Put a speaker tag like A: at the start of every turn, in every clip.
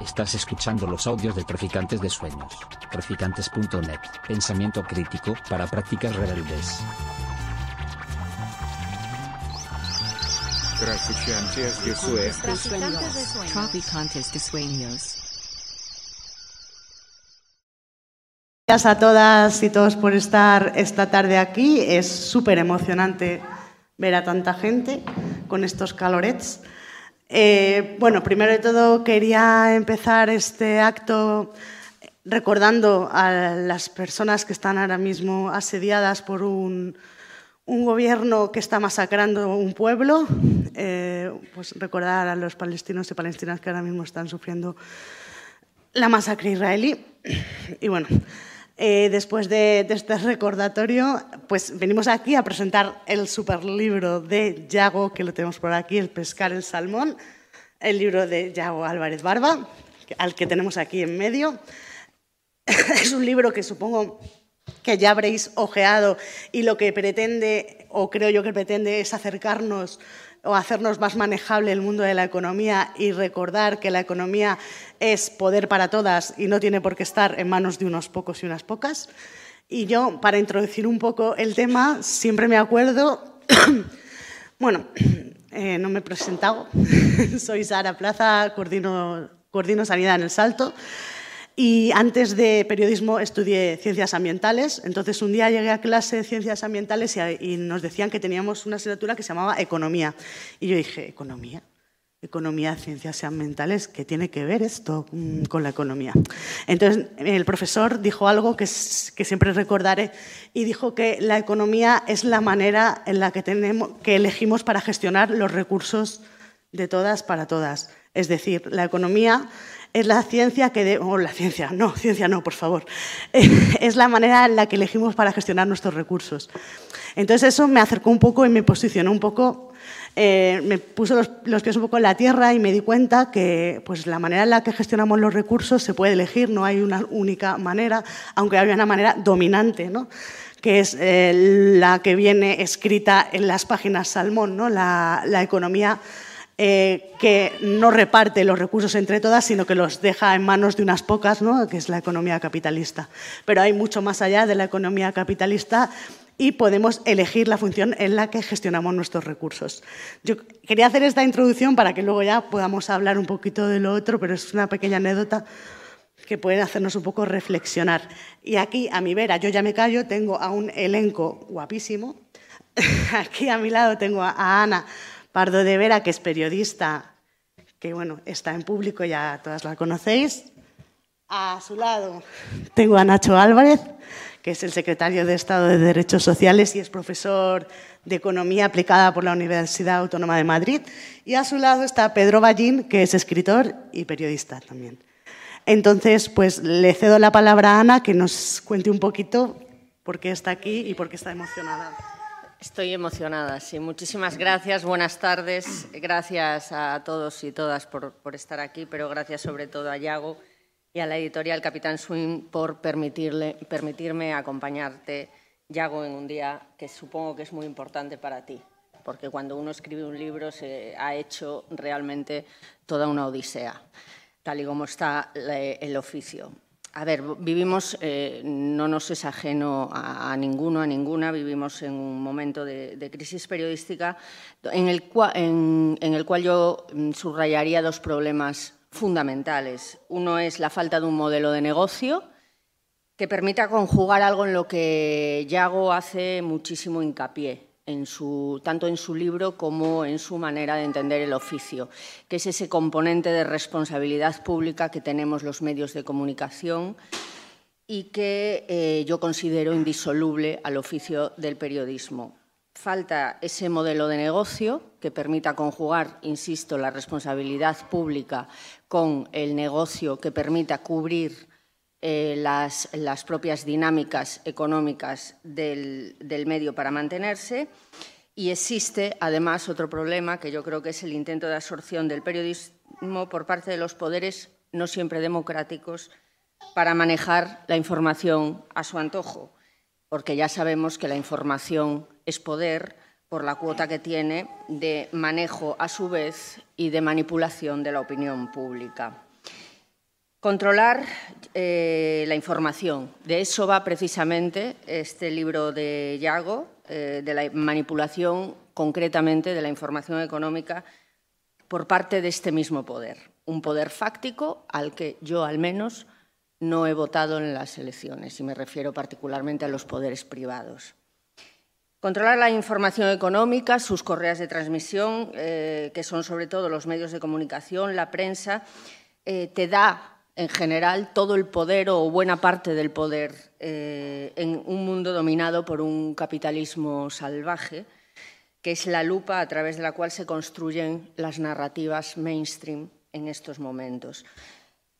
A: Estás escuchando los audios de Traficantes de Sueños. Traficantes.net. Pensamiento crítico para prácticas rebeldes.
B: Traficantes de Sueños.
C: Traficantes de Sueños.
D: Gracias a todas y todos por estar esta tarde aquí. Es súper emocionante ver a tanta gente con estos calorets. Eh, bueno, primero de todo quería empezar este acto recordando a las personas que están ahora mismo asediadas por un, gobierno que está masacrando un pueblo, eh, pues recordar a los palestinos y palestinas que ahora mismo están sufriendo la masacre israelí. Y bueno, eh, después de, este recordatorio, pues venimos aquí a presentar el superlibro de Yago, que lo tenemos por aquí, El pescar el salmón, el libro de Yago Álvarez Barba, al que tenemos aquí en medio. es un libro que supongo que ya habréis ojeado y lo que pretende, o creo yo que pretende, es acercarnos o hacernos más manejable el mundo de la economía y recordar que la economía es poder para todas y no tiene por qué estar en manos de unos pocos y unas pocas. Y yo, para introducir un poco el tema, siempre me acuerdo, bueno, eh, no me he presentado, soy Sara Plaza, coordino, coordino Sanidad en El Salto. Y antes de periodismo estudié ciencias ambientales. Entonces un día llegué a clase de ciencias ambientales y, nos decían que teníamos una asignatura que se llamaba economía. Y yo dije, ¿economía? Economía, ciencias ambientales, ¿qué tiene que ver esto con la economía? Entonces el profesor dijo algo que, que siempre recordaré y dijo que la economía es la manera en la que, tenemos, que elegimos para gestionar los recursos de todas para todas. Es decir, la economía es la ciencia que... De, oh, la ciencia, no, ciencia no, por favor. es la manera en la que elegimos para gestionar nuestros recursos. Entonces eso me acercó un poco y me posicionó un poco, eh, me puso los, los, pies un poco en la tierra y me di cuenta que pues, la manera en la que gestionamos los recursos se puede elegir, no hay una única manera, aunque hay una manera dominante, ¿no? que es eh, la que viene escrita en las páginas Salmón, ¿no? la, la economía eh, que no reparte los recursos entre todas, sino que los deja en manos de unas pocas, ¿no? que es la economía capitalista. Pero hay mucho más allá de la economía capitalista y podemos elegir la función en la que gestionamos nuestros recursos. Yo quería hacer esta introducción para que luego ya podamos hablar un poquito de lo otro, pero es una pequeña anécdota que puede hacernos un poco reflexionar. Y aquí, a mi vera, yo ya me callo, tengo a un elenco guapísimo. Aquí a mi lado tengo a Ana, Pardo de Vera, que es periodista, que bueno, está en público, ya todas la conocéis. A su lado tengo a Nacho Álvarez, que es el secretario de Estado de Derechos Sociales y es profesor de Economía aplicada por la Universidad Autónoma de Madrid. Y a su lado está Pedro Ballín, que es escritor y periodista también. Entonces, pues le cedo la palabra a Ana, que nos cuente un poquito por qué está aquí y por qué está emocionada.
E: Estoy emocionada, sí. Muchísimas gracias, buenas tardes. Gracias a todos y todas por, estar aquí, pero gracias sobre todo a Yago y a la editorial Capitán Swing por permitirme acompañarte, Yago, en un día que supongo que es muy importante para ti, porque cuando uno escribe un libro se ha hecho realmente toda una odisea, tal y como está el oficio. A ver, vivimos, eh, no nos es ajeno a, ninguno, a ninguna, vivimos en un momento de, de crisis periodística en el, cual, en, en el cual yo mm, subrayaría dos problemas fundamentales. Uno es la falta de un modelo de negocio que permita conjugar algo en lo que Yago hace muchísimo hincapié, tanto en su libro como en su manera de entender el oficio, que es ese componente de responsabilidad pública que tenemos los medios de comunicación y que eh, yo considero indisoluble al oficio del periodismo. Falta ese modelo de negocio que permita conjugar, insisto, la responsabilidad pública con el negocio que permita cubrir eh, las, propias dinámicas económicas del, medio para mantenerse. Y existe, además, otro problema que yo creo que es el intento de absorción del periodismo por parte de los poderes no siempre democráticos para manejar la información a su antojo, porque ya sabemos que la información es poder por la cuota que tiene de manejo a su vez y de manipulación de la opinión pública. Controlar eh, la información. De eso va precisamente este libro de Yago, eh, de la manipulación concretamente de la información económica por parte de este mismo poder. Un poder fáctico al que yo al menos no he votado en las elecciones y me refiero particularmente a los poderes privados. Controlar la información económica, sus correas de transmisión, eh, que son sobre todo los medios de comunicación, la prensa, te da en general todo el poder o buena parte del poder eh, en un mundo dominado por un capitalismo salvaje, que es la lupa a través de la cual se construyen las narrativas mainstream en estos momentos.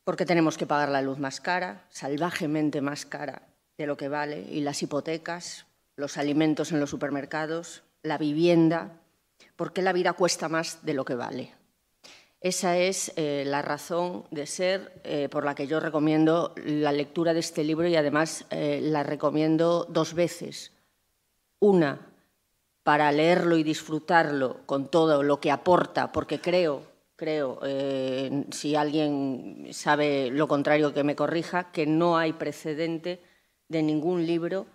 E: Porque tenemos que pagar la luz más cara, salvajemente más cara de lo que vale, y las hipotecas, los alimentos en los supermercados, la vivienda, porque la vida cuesta más de lo que vale. Esa es eh, la razón de ser eh, por la que yo recomiendo la lectura de este libro y además eh, la recomiendo dos veces. Una, para leerlo y disfrutarlo con todo lo que aporta, porque creo, creo, si alguien sabe lo contrario que me corrija, que no hay precedente de ningún libro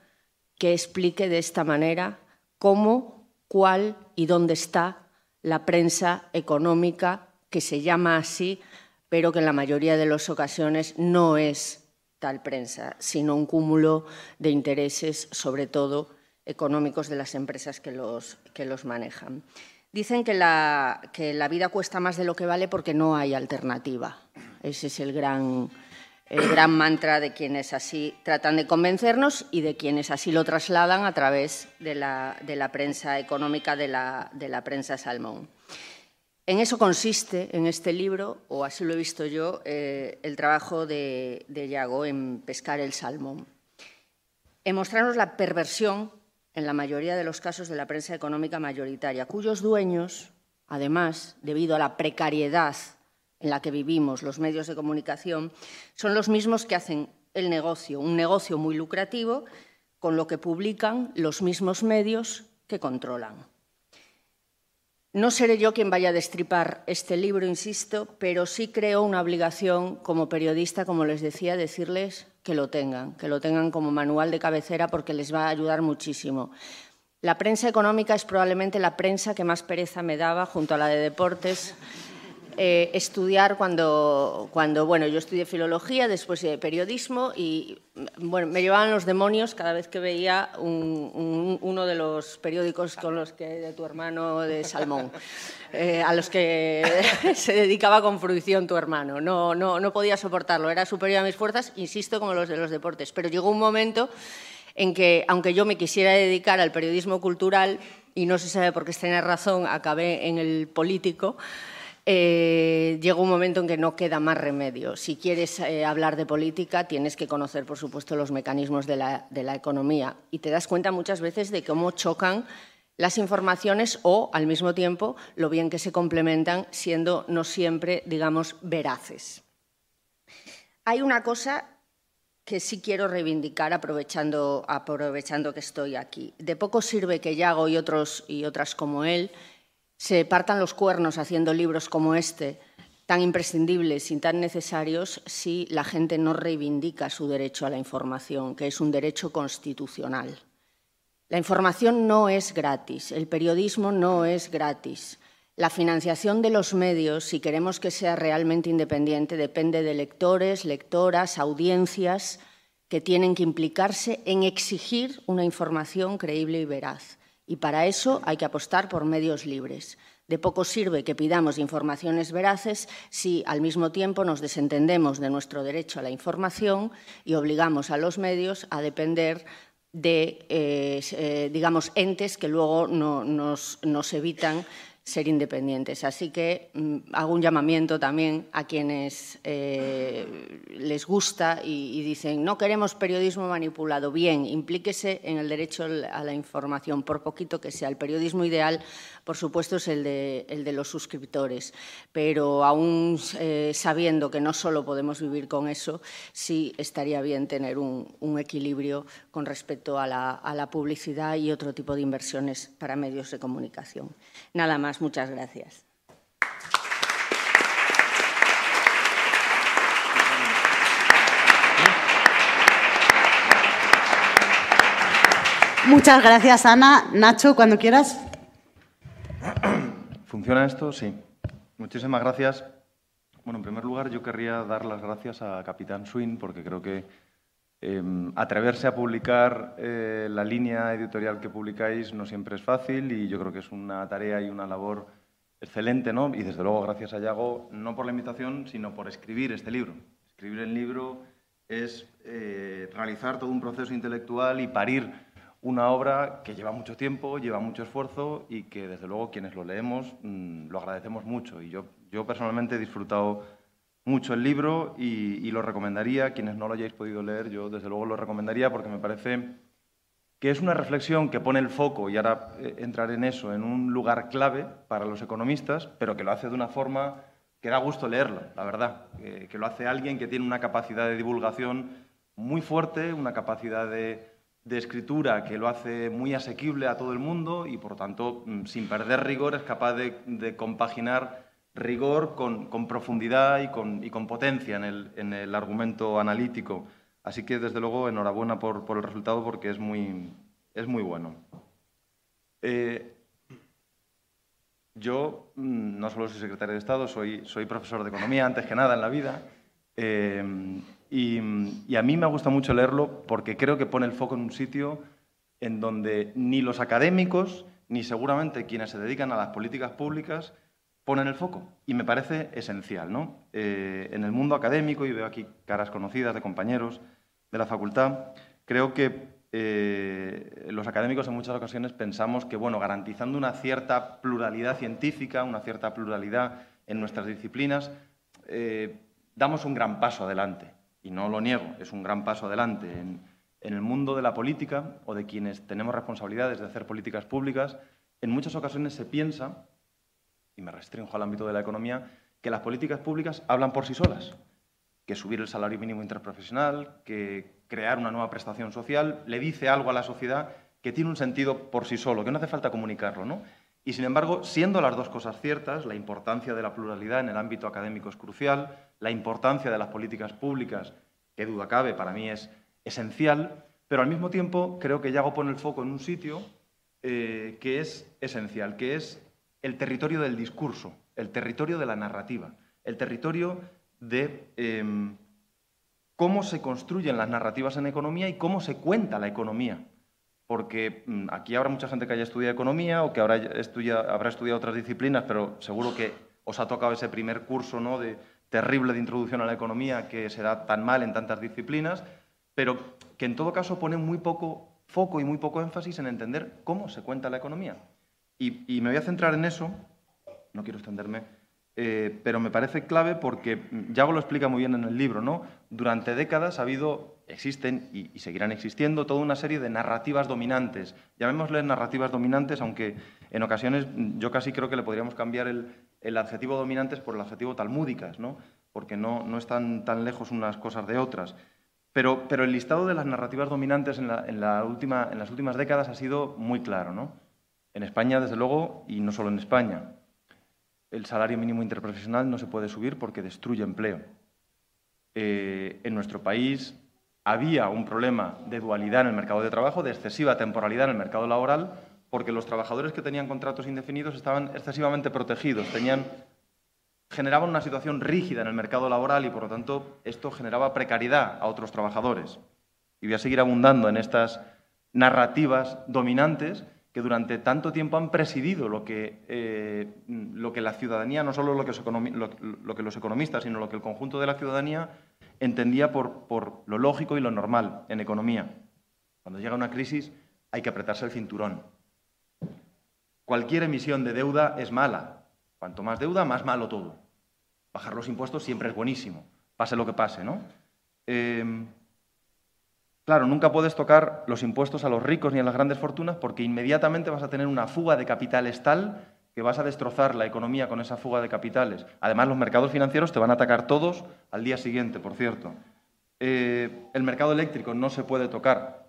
E: que explique de esta manera cómo, cuál y dónde está la prensa económica que se llama así, pero que en la mayoría de las ocasiones no es tal prensa, sino un cúmulo de intereses, sobre todo económicos de las empresas que los, que los manejan. Dicen que la, que la vida cuesta más de lo que vale porque no hay alternativa. Ese es el gran, el gran mantra de quienes así tratan de convencernos y de quienes así lo trasladan a través de la, de la prensa económica, de la, de la prensa salmón. En eso consiste, en este libro, o así lo he visto yo, eh, el trabajo de, de Yago en pescar el salmón. En mostrarnos la perversión, en la mayoría de los casos, de la prensa económica mayoritaria, cuyos dueños, además, debido a la precariedad en la que vivimos los medios de comunicación, son los mismos que hacen el negocio, un negocio muy lucrativo, con lo que publican los mismos medios que controlan. No seré yo quien vaya a destripar este libro, insisto, pero sí creo una obligación como periodista, como les decía, decirles que lo tengan, que lo tengan como manual de cabecera porque les va a ayudar muchísimo. La prensa económica es probablemente la prensa que más pereza me daba junto a la de deportes eh, estudiar cuando, cuando, bueno, yo estudié filología, después de periodismo y, bueno, me llevaban los demonios cada vez que veía uno de los periódicos con los que, de tu hermano de Salmón, eh, a los que se dedicaba con fruición tu hermano. No, no, no podía soportarlo, era superior a mis fuerzas, insisto, como los de los deportes. Pero llegó un momento en que, aunque yo me quisiera dedicar al periodismo cultural, y no se sabe por qué tenía razón, acabé en el político, eh, llega un momento en que no queda más remedio. Si quieres eh, hablar de política, tienes que conocer, por supuesto, los mecanismos de la, economía. Y te das cuenta muchas veces de cómo chocan las informaciones o, al mismo tiempo, lo bien que se complementan, siendo no siempre, digamos, veraces. Hay una cosa que sí quiero reivindicar aprovechando, aprovechando que estoy aquí. De poco sirve que Yago y, otros, y otras como él se partan los cuernos haciendo libros como este, tan imprescindibles y tan necesarios, si la gente no reivindica su derecho a la información, que es un derecho constitucional. La información no es gratis, el periodismo no es gratis. La financiación de los medios, si queremos que sea realmente independiente, depende de lectores, lectoras, audiencias que tienen que implicarse en exigir una información creíble y veraz. Y para eso hay que apostar por medios libres. De poco sirve que pidamos informaciones veraces si al mismo tiempo nos desentendemos de nuestro derecho a la información y obligamos a los medios a depender de, eh, eh, digamos, entes que luego nos, nos evitan ser independientes. Así que mm, hago un llamamiento también a quienes eh, les gusta y, dicen no queremos periodismo manipulado. Bien, implíquese en el derecho a la información, por poquito que sea. El periodismo ideal, por supuesto, es el de, el de los suscriptores. Pero aún eh, sabiendo que no solo podemos vivir con eso, sí estaría bien tener un, equilibrio con respecto a la, a la publicidad y otro tipo de inversiones para medios de comunicación. Nada más, muchas gracias.
D: Muchas gracias, Ana. Nacho, cuando quieras.
F: ¿Funciona esto? Sí. Muchísimas gracias. Bueno, en primer lugar, yo querría dar las gracias a Capitán Swin porque creo que em, atreverse a publicar eh, la línea editorial que publicáis no siempre es fácil y yo creo que es una tarea y una labor excelente, ¿no? Y desde luego gracias a Yago, no por la invitación, sino por escribir este libro. Escribir el libro es eh, realizar todo un proceso intelectual y parir una obra que lleva mucho tiempo, lleva mucho esfuerzo y que desde luego quienes lo leemos mm, lo agradecemos mucho. Y yo, yo personalmente he disfrutado mucho el libro y, lo recomendaría. Quienes no lo hayáis podido leer, yo desde luego lo recomendaría porque me parece que es una reflexión que pone el foco, y ahora eh, entraré en eso, en un lugar clave para los economistas, pero que lo hace de una forma que da gusto leerlo, la verdad, que lo hace alguien que tiene una capacidad de divulgación muy fuerte, una capacidad de, escritura que lo hace muy asequible a todo el mundo y, por tanto, mm, sin perder rigor, es capaz de, compaginar rigor con, profundidad y con, potencia en el, argumento analítico. Así que, desde luego, enhorabuena por, el resultado porque es muy, es muy bueno. Eh, yo mm, no solo soy secretario de Estado, soy, soy profesor de economía, antes que nada en la vida. Eh, y, a mí me gusta mucho leerlo porque creo que pone el foco en un sitio en donde ni los académicos, ni seguramente quienes se dedican a las políticas públicas, ponen el foco. Y me parece esencial. ¿no? Eh, en el mundo académico, y veo aquí caras conocidas de compañeros de la facultad, creo que eh, los académicos en muchas ocasiones pensamos que, bueno, garantizando una cierta pluralidad científica, una cierta pluralidad en nuestras disciplinas, eh, damos un gran paso adelante. Y no lo niego, es un gran paso adelante. En, el mundo de la política o de quienes tenemos responsabilidades de hacer políticas públicas, en muchas ocasiones se piensa, y me restringo al ámbito de la economía, que las políticas públicas hablan por sí solas, que subir el salario mínimo interprofesional, que crear una nueva prestación social, le dice algo a la sociedad que tiene un sentido por sí solo, que no hace falta comunicarlo. ¿no? Y, sin embargo, siendo las dos cosas ciertas, la importancia de la pluralidad en el ámbito académico es crucial, la importancia de las políticas públicas, que duda cabe, para mí es esencial, pero al mismo tiempo creo que Yago pone el foco en un sitio eh, que es esencial, que es el territorio del discurso, el territorio de la narrativa, el territorio de... Em, cómo se construyen las narrativas en economía y cómo se cuenta la economía. Porque mm, aquí habrá mucha gente que haya estudiado economía o que habrá, habrá estudiado otras disciplinas, pero seguro que os ha tocado ese primer curso ¿no? terrible de introducción a la economía que se da tan mal en tantas disciplinas, pero que en todo caso pone muy poco foco y muy poco énfasis en entender cómo se cuenta la economía. y me voy a centrar en eso, no quiero extenderme, eh, pero me parece clave porque Yago lo explica muy bien en el libro, ¿no? Durante décadas ha habido, existen y, seguirán existiendo toda una serie de narrativas dominantes. Llamémosle narrativas dominantes, aunque en ocasiones yo casi creo que le podríamos cambiar el, adjetivo dominantes por el adjetivo talmúdicas, ¿no? Porque no, no están tan lejos unas cosas de otras. Pero, pero el listado de las narrativas dominantes en, la, en, la última, en las últimas décadas ha sido muy claro, ¿no? En España, desde luego, y no solo en España el salario mínimo interprofesional no se puede subir porque destruye empleo. Eh, en nuestro país había un problema de dualidad en el mercado de trabajo, de excesiva temporalidad en el mercado laboral, porque los trabajadores que tenían contratos indefinidos estaban excesivamente protegidos, generaban una situación rígida en el mercado laboral y, por lo tanto, esto generaba precariedad a otros trabajadores. Y voy a seguir abundando en estas narrativas dominantes que durante tanto tiempo han presidido lo que, eh, lo que la ciudadanía, no solo lo que, lo, que, los economistas, sino lo que el conjunto de la ciudadanía entendía por, lo lógico y lo normal en economía. Cuando llega una crisis hay que apretarse el cinturón. Cualquier emisión de deuda es mala. Cuanto más deuda, más malo todo. Bajar los impuestos siempre es buenísimo, pase lo que pase, ¿no? Eh, Claro, nunca puedes tocar los impuestos a los ricos ni a las grandes fortunas porque inmediatamente vas a tener una fuga de capitales tal que vas a destrozar la economía con esa fuga de capitales. Además, los mercados financieros te van a atacar todos al día siguiente, por cierto. Eh, el mercado eléctrico no se puede tocar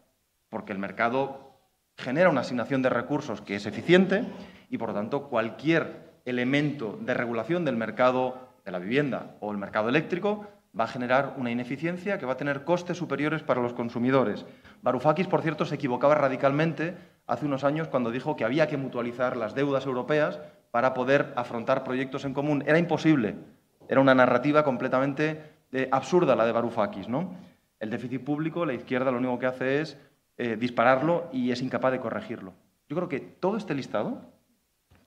F: porque el mercado genera una asignación de recursos que es eficiente y, por lo tanto, cualquier elemento de regulación del mercado de la vivienda o el mercado eléctrico va a generar una ineficiencia que va a tener costes superiores para los consumidores. Varoufakis, por cierto, se equivocaba radicalmente hace unos años cuando dijo que había que mutualizar las deudas europeas para poder afrontar proyectos en común. Era imposible. Era una narrativa completamente eh, absurda la de Varoufakis. ¿no? El déficit público, la izquierda lo único que hace es eh, dispararlo y es incapaz de corregirlo. Yo creo que todo este listado,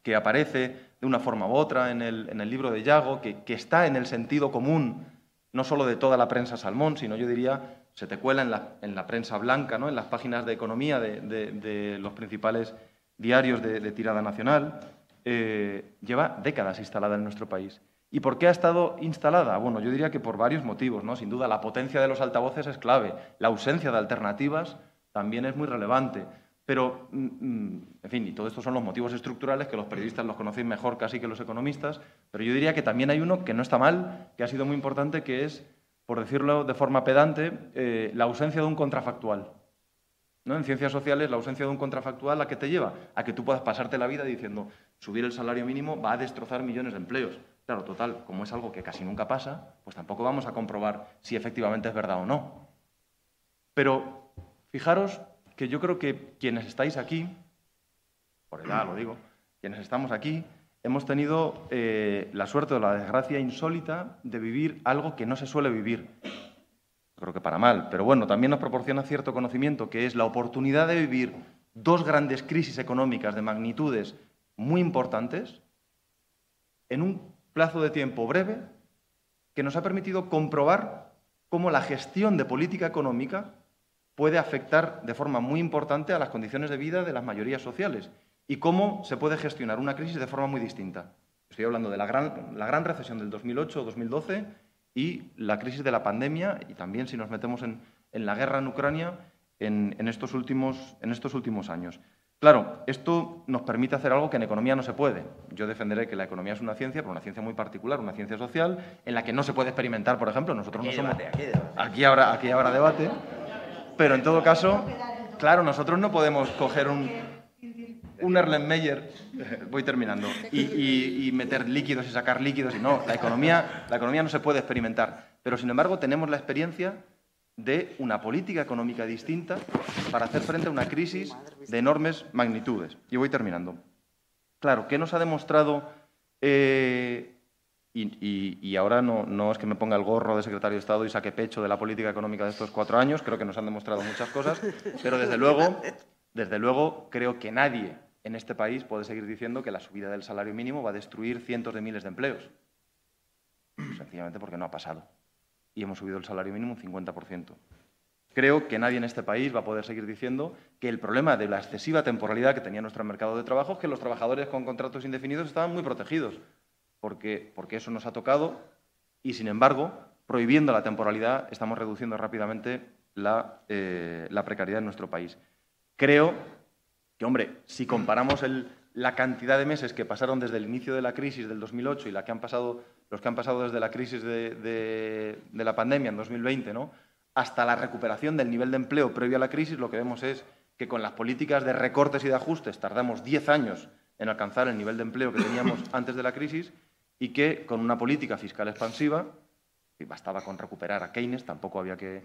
F: que aparece de una forma u otra en el, libro de Yago, que, está en el sentido común, no solo de toda la prensa salmón, sino yo diría, se te cuela en la, prensa blanca, ¿no? en las páginas de economía de, los principales diarios de, tirada nacional, eh, lleva décadas instalada en nuestro país. ¿Y por qué ha estado instalada? Bueno, yo diría que por varios motivos, ¿no? Sin duda, la potencia de los altavoces es clave, la ausencia de alternativas también es muy relevante. Pero, mm, mm, en fin, y todo esto son los motivos estructurales que los periodistas los conocen mejor casi que los economistas, pero yo diría que también hay uno que no está mal, que ha sido muy importante, que es, por decirlo de forma pedante, eh, la ausencia de un contrafactual. ¿No? En ciencias sociales, la ausencia de un contrafactual, ¿a qué te lleva? A que tú puedas pasarte la vida diciendo, subir el salario mínimo va a destrozar millones de empleos. Claro, total, como es algo que casi nunca pasa, pues tampoco vamos a comprobar si efectivamente es verdad o no. Pero fijaros que yo creo que quienes estáis aquí, por edad lo digo, quienes estamos aquí, hemos tenido eh, la suerte o la desgracia insólita de vivir algo que no se suele vivir. Creo que para mal, pero bueno, también nos proporciona cierto conocimiento, que es la oportunidad de vivir dos grandes crisis económicas de magnitudes muy importantes en un plazo de tiempo breve que nos ha permitido comprobar cómo la gestión de política económica puede afectar de forma muy importante a las condiciones de vida de las mayorías sociales y cómo se puede gestionar una crisis de forma muy distinta. Estoy hablando de la gran, la gran recesión del 2008-2012 y la crisis de la pandemia y también si nos metemos en, la guerra en Ucrania en, estos últimos, en estos últimos años. Claro, esto nos permite hacer algo que en economía no se puede. Yo defenderé que la economía es una ciencia, pero una ciencia muy particular, una ciencia social, en la que no se puede experimentar, por ejemplo. Nosotros no somos. aquí, habrá, aquí habrá debate. Pero en todo caso, claro, nosotros no podemos coger un, un Erlenmeyer, voy terminando, y, meter líquidos y sacar líquidos. Y no, la economía, la economía no se puede experimentar. Pero sin embargo, tenemos la experiencia de una política económica distinta para hacer frente a una crisis de enormes magnitudes. Y voy terminando. Claro, ¿qué nos ha demostrado? Eh, y, ahora no, no, es que me ponga el gorro de secretario de Estado y saque pecho de la política económica de estos cuatro años, creo que nos han demostrado muchas cosas, pero desde luego, desde luego creo que nadie en este país puede seguir diciendo que la subida del salario mínimo va a destruir cientos de miles de empleos. Sencillamente porque no ha pasado y hemos subido el salario mínimo un 50%. Creo que nadie en este país va a poder seguir diciendo que el problema de la excesiva temporalidad que tenía nuestro mercado de trabajo es que los trabajadores con contratos indefinidos estaban muy protegidos, porque, porque eso nos ha tocado y, sin embargo, prohibiendo la temporalidad, estamos reduciendo rápidamente la, eh, la precariedad en nuestro país. Creo que, hombre, si comparamos el, la cantidad de meses que pasaron desde el inicio de la crisis del 2008 y la que han pasado, los que han pasado desde la crisis de, la pandemia en 2020, ¿no? hasta la recuperación del nivel de empleo previo a la crisis, lo que vemos es que con las políticas de recortes y de ajustes tardamos 10 años en alcanzar el nivel de empleo que teníamos antes de la crisis y que con una política fiscal expansiva, y bastaba con recuperar a Keynes, tampoco había que...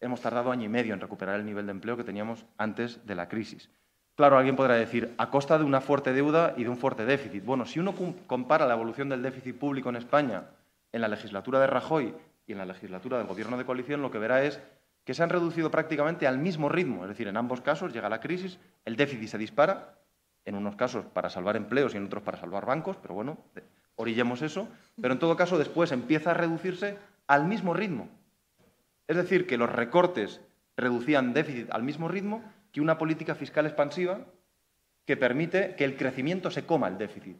F: Hemos tardado año y medio en recuperar el nivel de empleo que teníamos antes de la crisis. Claro, alguien podrá decir, a costa de una fuerte deuda y de un fuerte déficit. Bueno, si uno compara la evolución del déficit público en España en la legislatura de Rajoy y en la legislatura del Gobierno de coalición, lo que verá es que se han reducido prácticamente al mismo ritmo. Es decir, en ambos casos llega la crisis, el déficit se dispara, en unos casos para salvar empleos y en otros para salvar bancos, pero bueno, orillemos eso. Pero en todo caso, después empieza a reducirse al mismo ritmo. Es decir, que los recortes reducían déficit al mismo ritmo que una política fiscal expansiva que permite que el crecimiento se coma el déficit.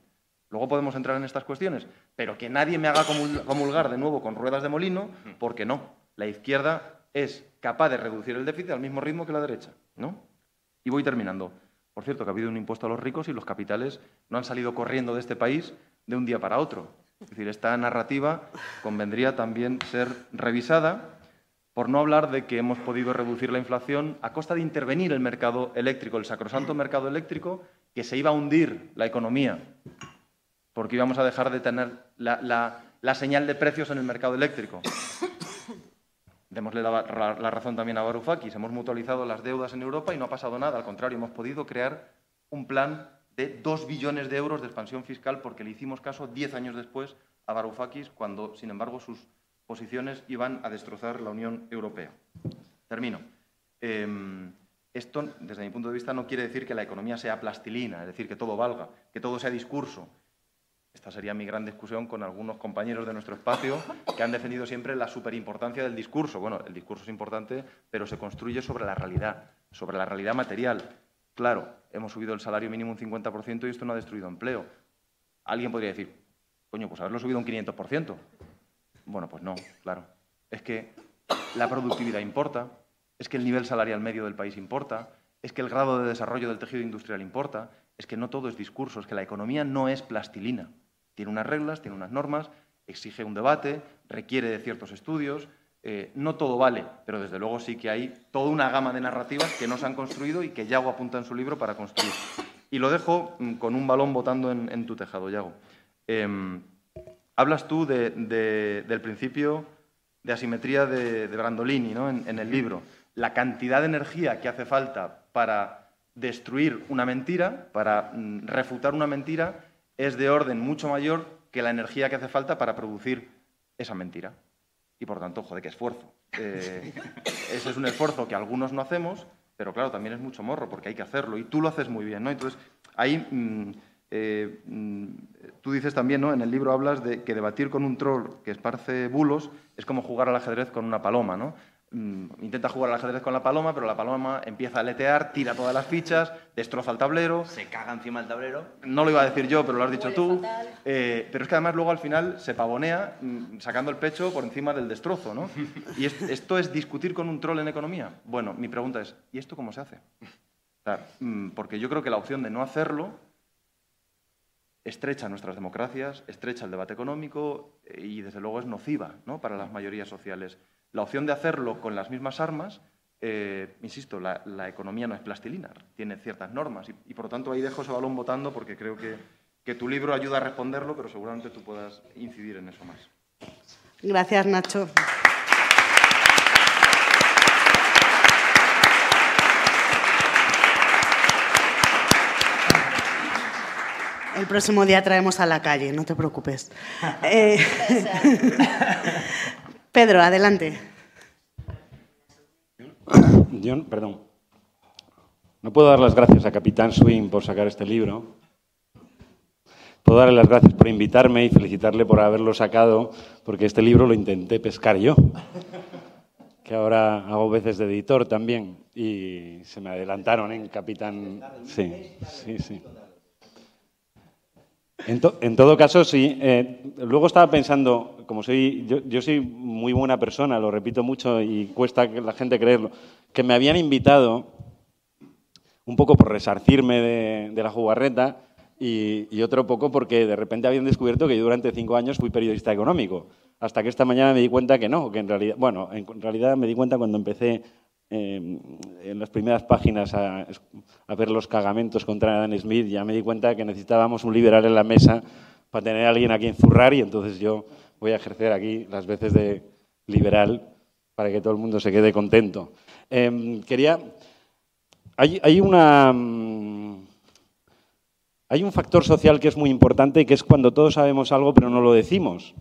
F: Luego podemos entrar en estas cuestiones, pero que nadie me haga comulgar de nuevo con ruedas de molino, porque no. La izquierda es capaz de reducir el déficit al mismo ritmo que la derecha, ¿no? Y voy terminando. Por cierto, que ha habido un impuesto a los ricos y los capitales no han salido corriendo de este país de un día para otro. Es decir, esta narrativa convendría también ser revisada por no hablar de que hemos podido reducir la inflación a costa de intervenir el mercado eléctrico, el sacrosanto mercado eléctrico, que se iba a hundir la economía, porque íbamos a dejar de tener la, señal de precios en el mercado eléctrico. Démosle la, la, razón también a Varoufakis. Hemos mutualizado las deudas en Europa y no ha pasado nada. Al contrario, hemos podido crear un plan de dos billones de euros de expansión fiscal porque le hicimos caso diez años después a Varoufakis cuando, sin embargo, sus posiciones iban a destrozar la Unión Europea. Termino. Em, esto, desde mi punto de vista, no quiere decir que la economía sea plastilina, es decir, que todo valga, que todo sea discurso. Esta sería mi gran discusión con algunos compañeros de nuestro espacio que han defendido siempre la superimportancia del discurso. Bueno, el discurso es importante, pero se construye sobre la realidad, sobre la realidad material. Claro, hemos subido el salario mínimo un 50% y esto no ha destruido empleo. Alguien podría decir, coño, pues haberlo subido un 500%. Bueno, pues no, claro. Es que la productividad importa, es que el nivel salarial medio del país importa, es que el grado de desarrollo del tejido industrial importa, es que no todo es discurso, es que la economía no es plastilina. Tiene unas reglas, tiene unas normas, exige un debate, requiere de ciertos estudios. Eh, no todo vale, pero desde luego sí que hay toda una gama de narrativas que no se han construido y que Yago apunta en su libro para construir. Y lo dejo mm, con un balón botando en, tu tejado, Yago. Em, hablas tú del principio de asimetría de, Brandolini en, el libro. La cantidad de energía que hace falta para destruir una mentira, para mm, refutar una mentira, es de orden mucho mayor que la energía que hace falta para producir esa mentira. Y por tanto, joder, qué esfuerzo. Eh, ese es un esfuerzo que algunos no hacemos, pero claro, también es mucho morro porque hay que hacerlo y tú lo haces muy bien, ¿no? Entonces, ahí mm, eh, mm, tú dices también, ¿no? En el libro hablas de que debatir con un troll que esparce bulos es como jugar al ajedrez con una paloma, ¿no? Mm, intenta jugar al ajedrez con la paloma, pero la paloma empieza a aletear, tira todas las fichas, destroza el tablero.
G: Se caga encima del tablero.
F: No lo iba a decir yo, pero lo has dicho tú. Eh, pero es que además luego al final se pavonea mm, sacando el pecho por encima del destrozo, ¿no? Y esto es discutir con un troll en economía. Bueno, mi pregunta es, ¿y esto cómo se hace? Porque yo creo que la opción de no hacerlo estrecha nuestras democracias, estrecha el debate económico eh, y desde luego es nociva ¿no? para las mayorías sociales. La opción de hacerlo con las mismas armas, eh, insisto, la, economía no es plastilina, tiene ciertas normas y, por lo tanto ahí dejo ese balón votando porque creo que, que tu libro ayuda a responderlo, pero seguramente tú puedas incidir en eso más.
D: Gracias, Nacho. El próximo día traemos a la calle, no te preocupes. Eh, Pedro, adelante.
H: Yo, perdón. No puedo dar las gracias a Capitán Swing por sacar este libro. Puedo darle las gracias por invitarme y felicitarle por haberlo sacado, porque este libro lo intenté pescar yo, que ahora hago veces de editor también, y se me adelantaron en Capitán. Sí, sí, sí. En, todo caso, sí. Eh, luego estaba pensando, como soy, yo, soy muy buena persona, lo repito mucho y cuesta que la gente creerlo, que me habían invitado un poco por resarcirme de, la jugarreta y, otro poco porque de repente habían descubierto que yo durante cinco años fui periodista económico. Hasta que esta mañana me di cuenta que no, que en realidad, bueno, en realidad me di cuenta cuando empecé Em, en las primeras páginas a, ver los cagamentos contra Adam Smith, ya me di cuenta que necesitábamos un liberal en la mesa para tener a alguien a quien zurrar y entonces yo voy a ejercer aquí las veces de liberal para que todo el mundo se quede contento. Em, quería... Mm, hay un factor social que es muy importante, que es cuando todos sabemos algo pero no lo decimos.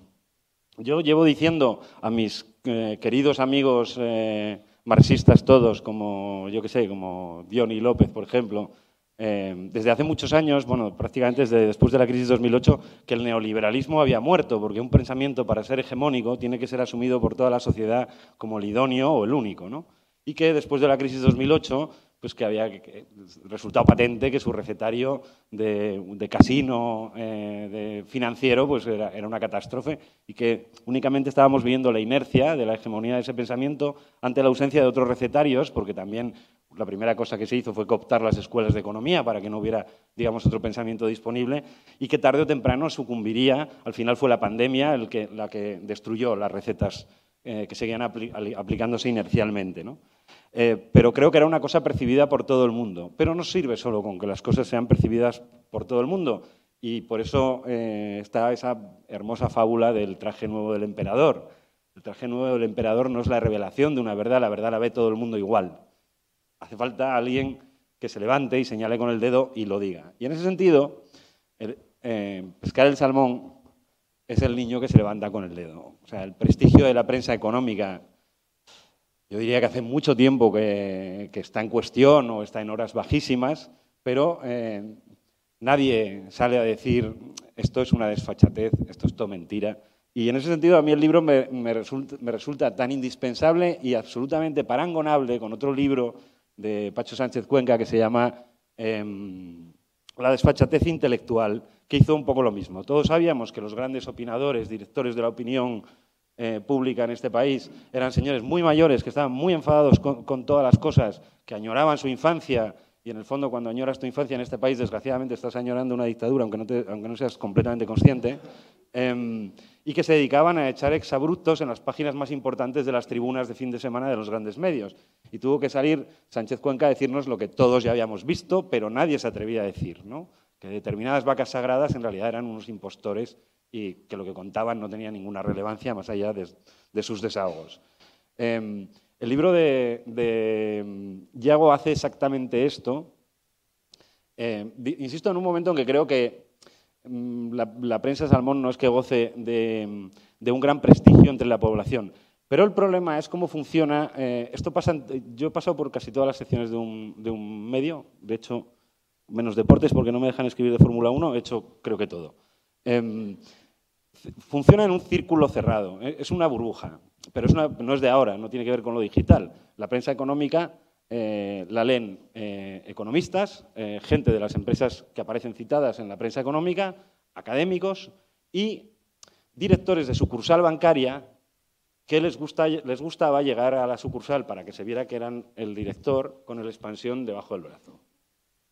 H: Yo llevo diciendo a mis eh, queridos amigos eh, marxistas todos, como yo que sé, como Diony López, por ejemplo, eh, desde hace muchos años, bueno, prácticamente desde después de la crisis 2008, que el neoliberalismo había muerto, porque un pensamiento para ser hegemónico tiene que ser asumido por toda la sociedad como el idóneo o el único, ¿no? Y que después de la crisis 2008 pues que había resultado patente que su recetario de, casino eh, de financiero pues era, una catástrofe y que únicamente estábamos viendo la inercia de la hegemonía de ese pensamiento ante la ausencia de otros recetarios, porque también la primera cosa que se hizo fue cooptar las escuelas de economía para que no hubiera, digamos, otro pensamiento disponible y que tarde o temprano sucumbiría. Al final fue la pandemia la que destruyó las recetas eh, que seguían aplicándose inercialmente. ¿no? Eh, pero creo que era una cosa percibida por todo el mundo. Pero no sirve solo con que las cosas sean percibidas por todo el mundo. Y por eso eh, está esa hermosa fábula del traje nuevo del emperador. El traje nuevo del emperador no es la revelación de una verdad, la verdad la ve todo el mundo igual. Hace falta alguien que se levante y señale con el dedo y lo diga. Y en ese sentido, eh, pescar el salmón es el niño que se levanta con el dedo. O sea, el prestigio de la prensa económica, yo diría que hace mucho tiempo que, está en cuestión o está en horas bajísimas, pero eh, nadie sale a decir esto es una desfachatez, esto es todo mentira. Y en ese sentido a mí el libro me, resulta, tan indispensable y absolutamente parangonable con otro libro de Pacho Sánchez Cuenca que se llama em, La desfachatez intelectual, que hizo un poco lo mismo. Todos sabíamos que los grandes opinadores, directores de la opinión eh, pública en este país eran señores muy mayores que estaban muy enfadados con, todas las cosas, que añoraban su infancia y en el fondo cuando añoras tu infancia en este país, desgraciadamente estás añorando una dictadura, aunque no, aunque no seas completamente consciente, em, y que se dedicaban a echar exabruptos en las páginas más importantes de las tribunas de fin de semana de los grandes medios. Y tuvo que salir Sánchez Cuenca a decirnos lo que todos ya habíamos visto, pero nadie se atrevía a decir, que determinadas vacas sagradas en realidad eran unos impostores y que lo que contaban no tenía ninguna relevancia más allá de, sus desahogos. Em, el libro de, de, Yago hace exactamente esto. Em, insisto en un momento en que creo que mm, la, prensa salmón no es que goce de, un gran prestigio entre la población, pero el problema es cómo funciona. Eh, esto yo he pasado por casi todas las secciones de un, de medio, de hecho menos deportes porque no me dejan escribir de Fórmula 1, he hecho creo que todo. Em, funciona en un círculo cerrado, ¿eh? es una burbuja, pero no es de ahora, no tiene que ver con lo digital. La prensa económica eh, la leen eh, economistas, gente de las empresas que aparecen citadas en la prensa económica, académicos y directores de sucursal bancaria que les, gustaba llegar a la sucursal para que se viera que eran el director con el expansión debajo del brazo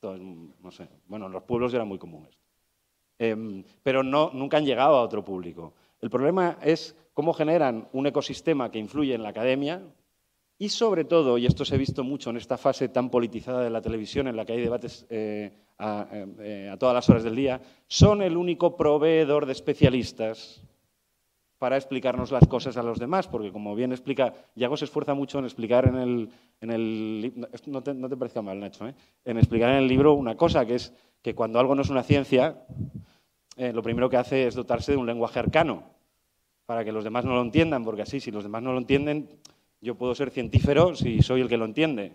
H: no sé, bueno, en los pueblos era muy común esto. Em, pero no, nunca han llegado a otro público. El problema es cómo generan un ecosistema que influye en la academia y sobre todo, y esto se ha visto mucho en esta fase tan politizada de la televisión en la que hay debates eh, eh, a, todas las horas del día, son el único proveedor de especialistas para explicarnos las cosas a los demás, porque como bien explica, Yago se esfuerza mucho en explicar en el, en el no, te, no te parezca mal, Nacho, ¿eh? en explicar en el libro una cosa, que es que cuando algo no es una ciencia, eh, lo primero que hace es dotarse de un lenguaje arcano, para que los demás no lo entiendan, porque así, si los demás no lo entienden, yo puedo ser científero si soy el que lo entiende.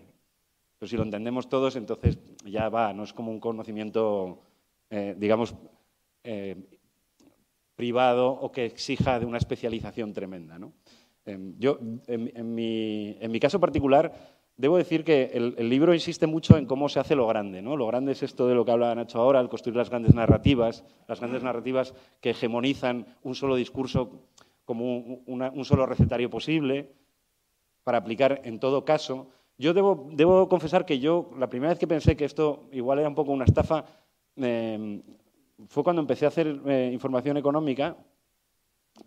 H: Pero si lo entendemos todos, entonces ya va, no es como un conocimiento, eh, digamos, privado o que exija de una especialización tremenda. Em, yo, en, mi, caso particular, debo decir que el, libro insiste mucho en cómo se hace lo grande. ¿no? Lo grande es esto de lo que habla Nacho ahora, el construir las grandes narrativas, las grandes narrativas que hegemonizan un solo discurso como un, solo recetario posible para aplicar en todo caso. Yo debo, confesar que yo, la primera vez que pensé que esto igual era un poco una estafa, em, fue cuando empecé a hacer eh, información económica,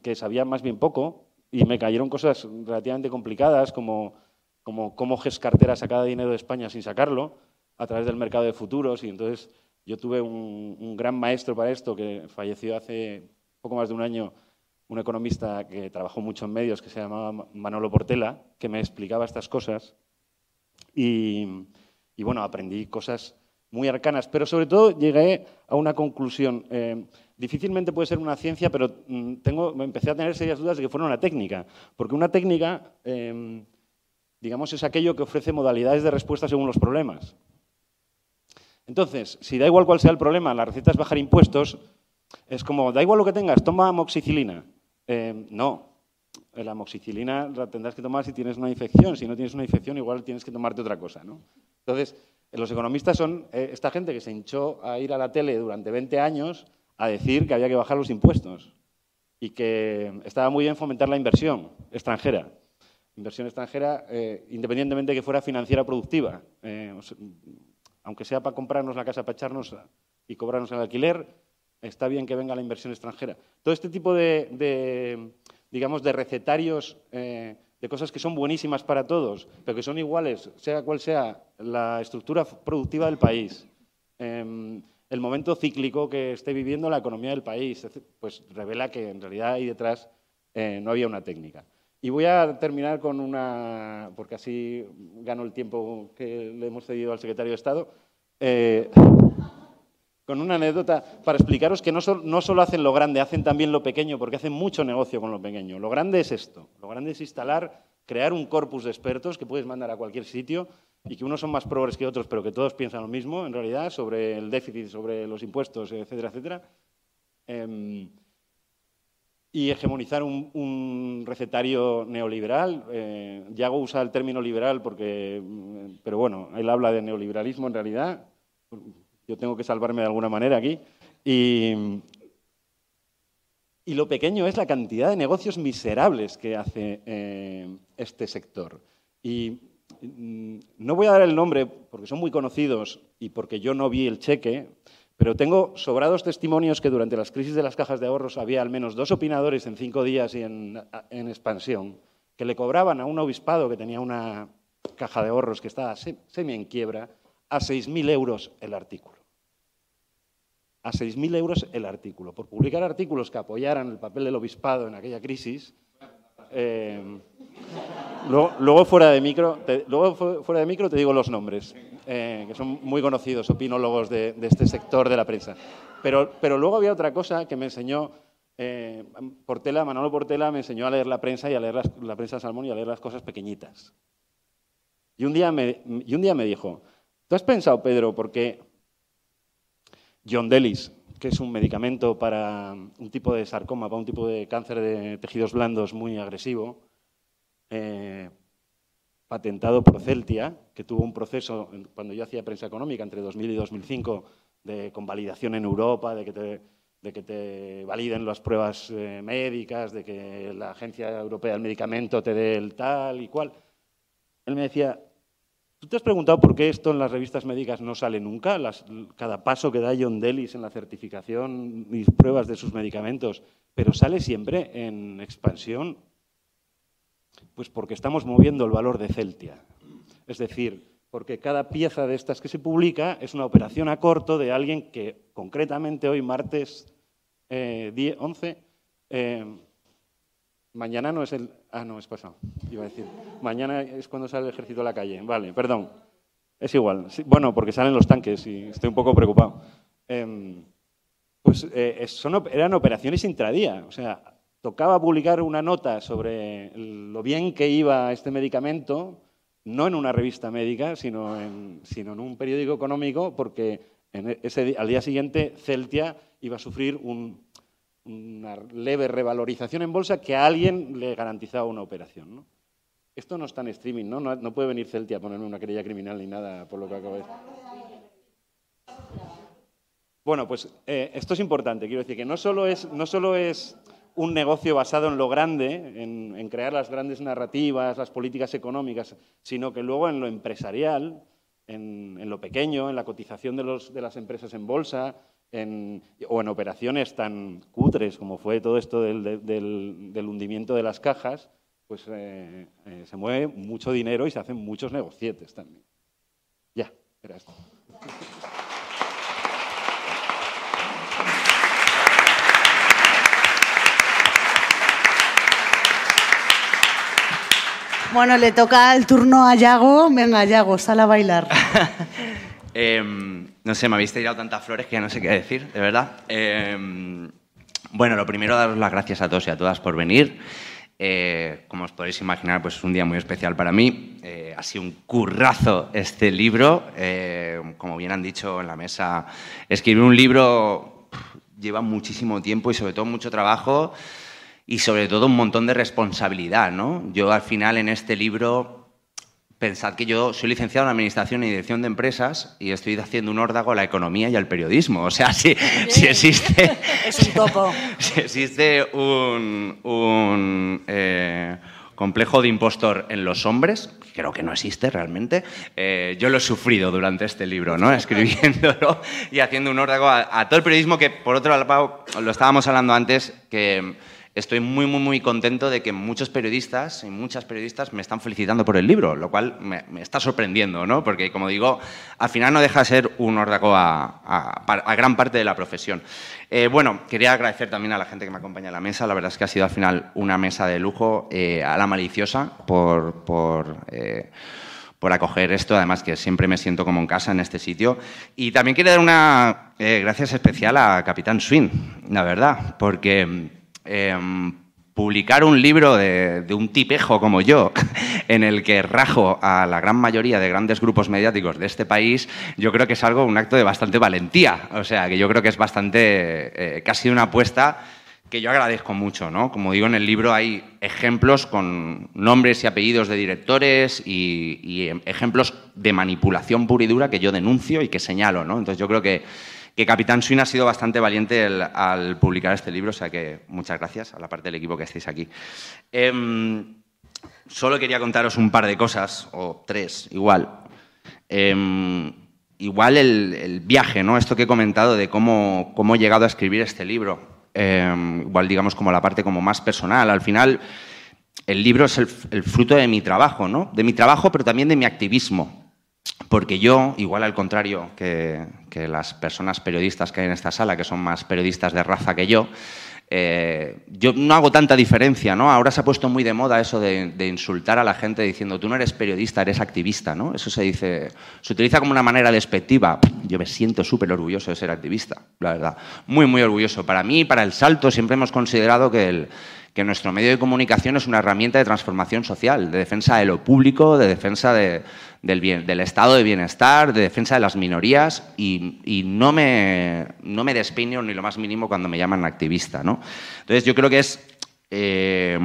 H: que sabía más bien poco, y me cayeron cosas relativamente complicadas, como, como cómo GES Cartera sacaba dinero de España sin sacarlo, a través del mercado de futuros, y entonces yo tuve un, gran maestro para esto, que falleció hace poco más de un año, un economista que trabajó mucho en medios, que se llamaba Manolo Portela, que me explicaba estas cosas, y, y bueno, aprendí cosas muy arcanas, pero sobre todo llegué a una conclusión. Eh, difícilmente puede ser una ciencia, pero mm, tengo, empecé a tener serias dudas de que fuera una técnica, porque una técnica, em, digamos, es aquello que ofrece modalidades de respuesta según los problemas. Entonces, si da igual cuál sea el problema, la receta es bajar impuestos, es como, da igual lo que tengas, toma amoxicilina. Em, no, la amoxicilina la tendrás que tomar si tienes una infección, si no tienes una infección igual tienes que tomarte otra cosa. ¿no? Entonces, los economistas son eh, esta gente que se hinchó a ir a la tele durante 20 años a decir que había que bajar los impuestos y que estaba muy bien fomentar la inversión extranjera. Inversión extranjera, eh, independientemente de que fuera financiera productiva. Eh, aunque sea para comprarnos la casa, para echarnos y cobrarnos el alquiler, está bien que venga la inversión extranjera. Todo este tipo de, digamos, de recetarios de cosas que son buenísimas para todos, pero que son iguales, sea cual sea la estructura productiva del país, em, el momento cíclico que esté viviendo la economía del país, pues revela que en realidad ahí detrás eh, no había una técnica. Y voy a terminar con una, porque así gano el tiempo que le hemos cedido al secretario de Estado, eh, con una anécdota para explicaros que no, no solo hacen lo grande, hacen también lo pequeño, porque hacen mucho negocio con lo pequeño. Lo grande es esto, lo grande es instalar, crear un corpus de expertos que puedes mandar a cualquier sitio y que unos son más progres que otros, pero que todos piensan lo mismo, en realidad, sobre el déficit, sobre los impuestos, etcétera, etcétera. Em, y hegemonizar un, recetario neoliberal. Eh, Yago usa el término liberal porque, mm, pero bueno, él habla de neoliberalismo en realidad. Yo tengo que salvarme de alguna manera aquí. Y, y lo pequeño es la cantidad de negocios miserables que hace eh, este sector. Y mm, no voy a dar el nombre porque son muy conocidos y porque yo no vi el cheque, pero tengo sobrados testimonios que durante las crisis de las cajas de ahorros había al menos dos opinadores en cinco días y en, expansión que le cobraban a un obispado que tenía una caja de ahorros que estaba semi en quiebra a 6.000 euros el artículo. A 6.000 euros el artículo. Por publicar artículos que apoyaran el papel del obispado en aquella crisis. Eh, luego, fuera de micro, luego fuera de micro te digo los nombres. Eh, que son muy conocidos, opinólogos de, este sector de la prensa. Pero, pero luego había otra cosa que me enseñó eh, Portela, Manolo Portela me enseñó a leer la prensa y a leer la prensa Salmón y a leer las cosas pequeñitas. Y un día me, y un día me dijo, ¿tú has pensado, Pedro, por qué John Delis, que es un medicamento para un tipo de sarcoma, para un tipo de cáncer de tejidos blandos muy agresivo, eh, patentado por Celtia, que tuvo un proceso, cuando yo hacía prensa económica, entre 2000 y 2005, de convalidación en Europa, de que te, de que te validen las pruebas eh, médicas, de que la Agencia Europea del Medicamento te dé el tal y cual. Él me decía, ¿tú te has preguntado por qué esto en las revistas médicas no sale nunca? cada paso que da John Delis en la certificación y pruebas de sus medicamentos, pero sale siempre en expansión pues porque estamos moviendo el valor de Celtia. Es decir, porque cada pieza de estas que se publica es una operación a corto de alguien que concretamente hoy, martes 11, eh, eh, mañana no es el... Ah, no, es pasado, iba a decir. Mañana es cuando sale el ejército a la calle. Vale, perdón. Es igual. bueno, porque salen los tanques y estoy un poco preocupado. Em, pues eh, eran operaciones intradía. O sea, tocaba publicar una nota sobre lo bien que iba este medicamento, no en una revista médica, sino en, sino en un periódico económico, porque ese, al día siguiente Celtia iba a sufrir una leve revalorización en bolsa que a alguien le garantizaba una operación. Esto no está en streaming, ¿no? ¿no? puede venir Celtia a ponerme una querella criminal ni nada por lo que acabo de decir. Bueno, pues eh, esto es importante. Quiero decir que no solo es, no solo es un negocio basado en lo grande, en, crear las grandes narrativas, las políticas económicas, sino que luego en lo empresarial, en, lo pequeño, en la cotización de, las empresas en bolsa, o en operaciones tan cutres como fue todo esto del, hundimiento de las cajas, pues eh, eh, se mueve mucho dinero y se hacen muchos negocietes también. Ya, era
D: Bueno, le toca el turno a Yago. Venga, Yago, sal a bailar.
G: Em, no sé, me habéis tirado tantas flores que ya no sé qué decir, de verdad. Em, bueno, lo primero, daros las gracias a todos y a todas por venir. Eh, como os podéis imaginar, pues es un día muy especial para mí. Eh, ha sido un currazo este libro. Eh, como bien han dicho en la mesa, escribir un libro lleva muchísimo tiempo y sobre todo mucho trabajo y sobre todo un montón de responsabilidad. ¿no? Yo al final en este libro, pensad que yo soy licenciado en Administración y Dirección de Empresas y estoy haciendo un órdago a la economía y al periodismo. O sea, si, si existe...
D: es un topo.
G: Si existe un... Eh, complejo de impostor en los hombres, creo que no existe realmente. Eh, yo lo he sufrido durante este libro, ¿no? escribiéndolo y haciendo un órdago a, a, todo el periodismo que, por otro lado, lo estábamos hablando antes, que estoy muy, muy, muy contento de que muchos periodistas y muchas periodistas me están felicitando por el libro, lo cual me, está sorprendiendo, ¿no? Porque, como digo, al final no deja de ser un órdago a, gran parte de la profesión. Eh, bueno, quería agradecer también a la gente que me acompaña en la mesa. La verdad es que ha sido al final una mesa de lujo. Eh, a la maliciosa por... por eh, por acoger esto, además que siempre me siento como en casa en este sitio. Y también quiero dar una gracias especial a Capitán Swin, la verdad, porque Em, publicar un libro de, un tipejo como yo, en el que rajo a la gran mayoría de grandes grupos mediáticos de este país, yo creo que es algo, un acto de bastante valentía. O sea, que yo creo que es bastante, eh, casi una apuesta que yo agradezco mucho, ¿no? Como digo, en el libro hay ejemplos con nombres y apellidos de directores y, y ejemplos de manipulación pura y dura que yo denuncio y que señalo, ¿no? Entonces yo creo que que Capitán Swin ha sido bastante valiente al publicar este libro, o sea que muchas gracias a la parte del equipo que estáis aquí. Em, solo quería contaros un par de cosas, o tres, igual. Em, igual el, viaje, ¿no? Esto que he comentado de cómo, cómo he llegado a escribir este libro. Em, igual, digamos, como la parte como más personal. Al final, el libro es el, el fruto de mi trabajo, ¿no? De mi trabajo, pero también de mi activismo. Porque yo, igual al contrario que, las personas periodistas que hay en esta sala, que son más periodistas de raza que yo, eh, yo no hago tanta diferencia, ¿no? Ahora se ha puesto muy de moda eso de, insultar a la gente diciendo tú no eres periodista, eres activista, ¿no? Eso se dice, se utiliza como una manera despectiva. Yo me siento súper orgulloso de ser activista, la verdad. Muy, muy orgulloso. Para mí, para el salto, siempre hemos considerado que que nuestro medio de comunicación es una herramienta de transformación social, de defensa de lo público, de defensa del, del, estado de bienestar, de defensa de las minorías y, no, me, no me despeino ni lo más mínimo cuando me llaman activista. ¿no? Entonces yo creo que es, eh,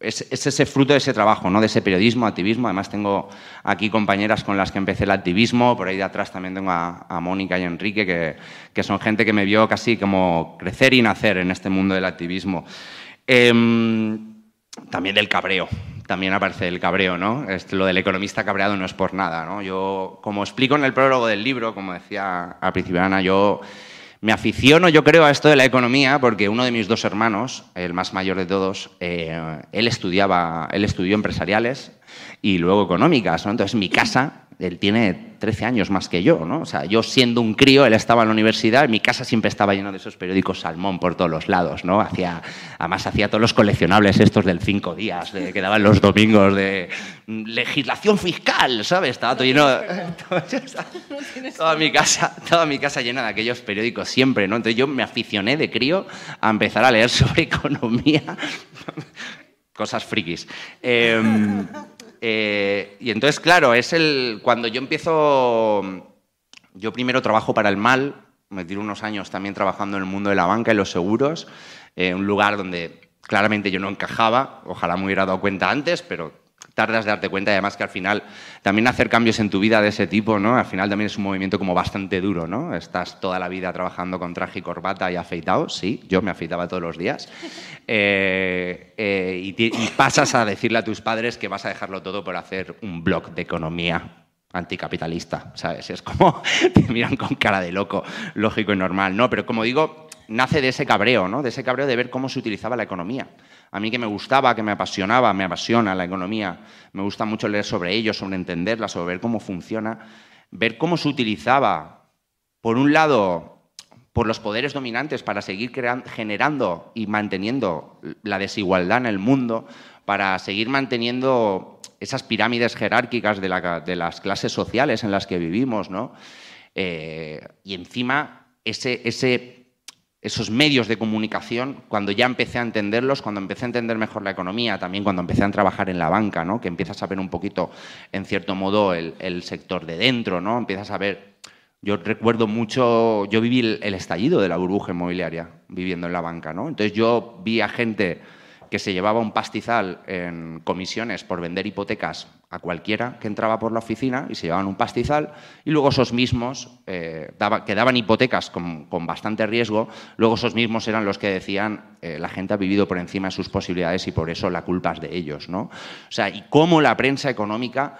G: es, ese fruto de ese trabajo, ¿no? de ese periodismo, activismo. Además tengo aquí compañeras con las que empecé el activismo, por ahí de atrás también tengo a, Mónica y Enrique, que, que son gente que me vio casi como crecer y nacer en este mundo del activismo. Em, también del cabreo, también aparece el cabreo, ¿no? lo del economista cabreado no es por nada, ¿no? Yo, como explico en el prólogo del libro, como decía a principio Ana, yo me aficiono, yo creo, a esto de la economía porque uno de mis dos hermanos, el más mayor de todos, eh, él estudiaba, él estudió empresariales y luego económicas, ¿no? Entonces, mi casa él tiene 13 años más que yo, ¿no? O sea, yo siendo un crío, él estaba en la universidad, mi casa siempre estaba llena de esos periódicos salmón por todos los lados, ¿no? Hacía, además hacía todos los coleccionables estos del cinco días, que daban los domingos de legislación fiscal, ¿sabes? Estaba todo lleno... toda, mi casa, toda mi casa llena de aquellos periódicos siempre, ¿no? Entonces yo me aficioné de crío a empezar a leer sobre economía. Cosas frikis. Em, eh, y entonces, claro, es el. Cuando yo empiezo. Yo primero trabajo para el mal, me tiro unos años también trabajando en el mundo de la banca y los seguros, eh, un lugar donde claramente yo no encajaba, ojalá me hubiera dado cuenta antes, pero tardas de darte cuenta y además que al final también hacer cambios en tu vida de ese tipo, ¿no? Al final también es un movimiento como bastante duro, ¿no? Estás toda la vida trabajando con traje y corbata y afeitado, sí, yo me afeitaba todos los días, eh, eh, y, pasas a decirle a tus padres que vas a dejarlo todo por hacer un blog de economía anticapitalista, ¿sabes? Es como te miran con cara de loco, lógico y normal, ¿no? Pero como digo, nace de ese cabreo, ¿no? De ese cabreo de ver cómo se utilizaba la economía. A mí que me gustaba, que me apasionaba, me apasiona la economía, me gusta mucho leer sobre ello, sobre entenderla, sobre ver cómo funciona, ver cómo se utilizaba, por un lado, por los poderes dominantes para seguir generando y manteniendo la desigualdad en el mundo, para seguir manteniendo esas pirámides jerárquicas de, las clases sociales en las que vivimos, ¿no? Eh, y encima ese, ese esos medios de comunicación, cuando ya empecé a entenderlos, cuando empecé a entender mejor la economía, también cuando empecé a trabajar en la banca, ¿no? que empiezas a ver un poquito, en cierto modo, el, sector de dentro, ¿no? empiezas a ver... Yo recuerdo mucho, yo viví el, el, estallido de la burbuja inmobiliaria viviendo en la banca, ¿no? Entonces yo vi a gente que se llevaba un pastizal en comisiones por vender hipotecas a cualquiera que entraba por la oficina y se llevaban un pastizal y luego esos mismos, eh, que daban hipotecas con, bastante riesgo, luego esos mismos eran los que decían eh, la gente ha vivido por encima de sus posibilidades y por eso la culpa es de ellos. ¿no? O sea, y cómo la prensa económica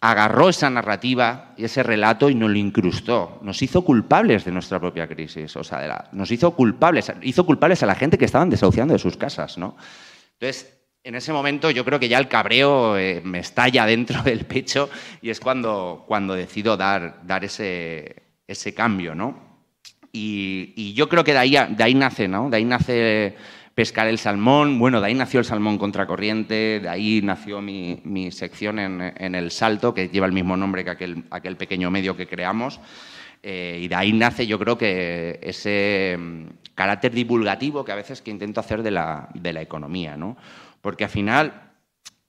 G: agarró esa narrativa y ese relato y nos lo incrustó. Nos hizo culpables de nuestra propia crisis. O sea, la- nos hizo culpables, hizo culpables a la gente que estaban desahuciando de sus casas, ¿no? Entonces, en ese momento yo creo que ya el cabreo eh, me estalla dentro del pecho y es cuando, cuando decido dar, dar ese, ese cambio, ¿no? Y, yo creo que de ahí, de ahí nace, ¿no? De ahí nace pescar el salmón. Bueno, de ahí nació el salmón contracorriente, de ahí nació mi, mi sección en, en El Salto, que lleva el mismo nombre que aquel, aquel pequeño medio que creamos. Eh, y de ahí nace, yo creo que ese mm, carácter divulgativo que a veces que intento hacer de la, de la economía, ¿no? Porque al final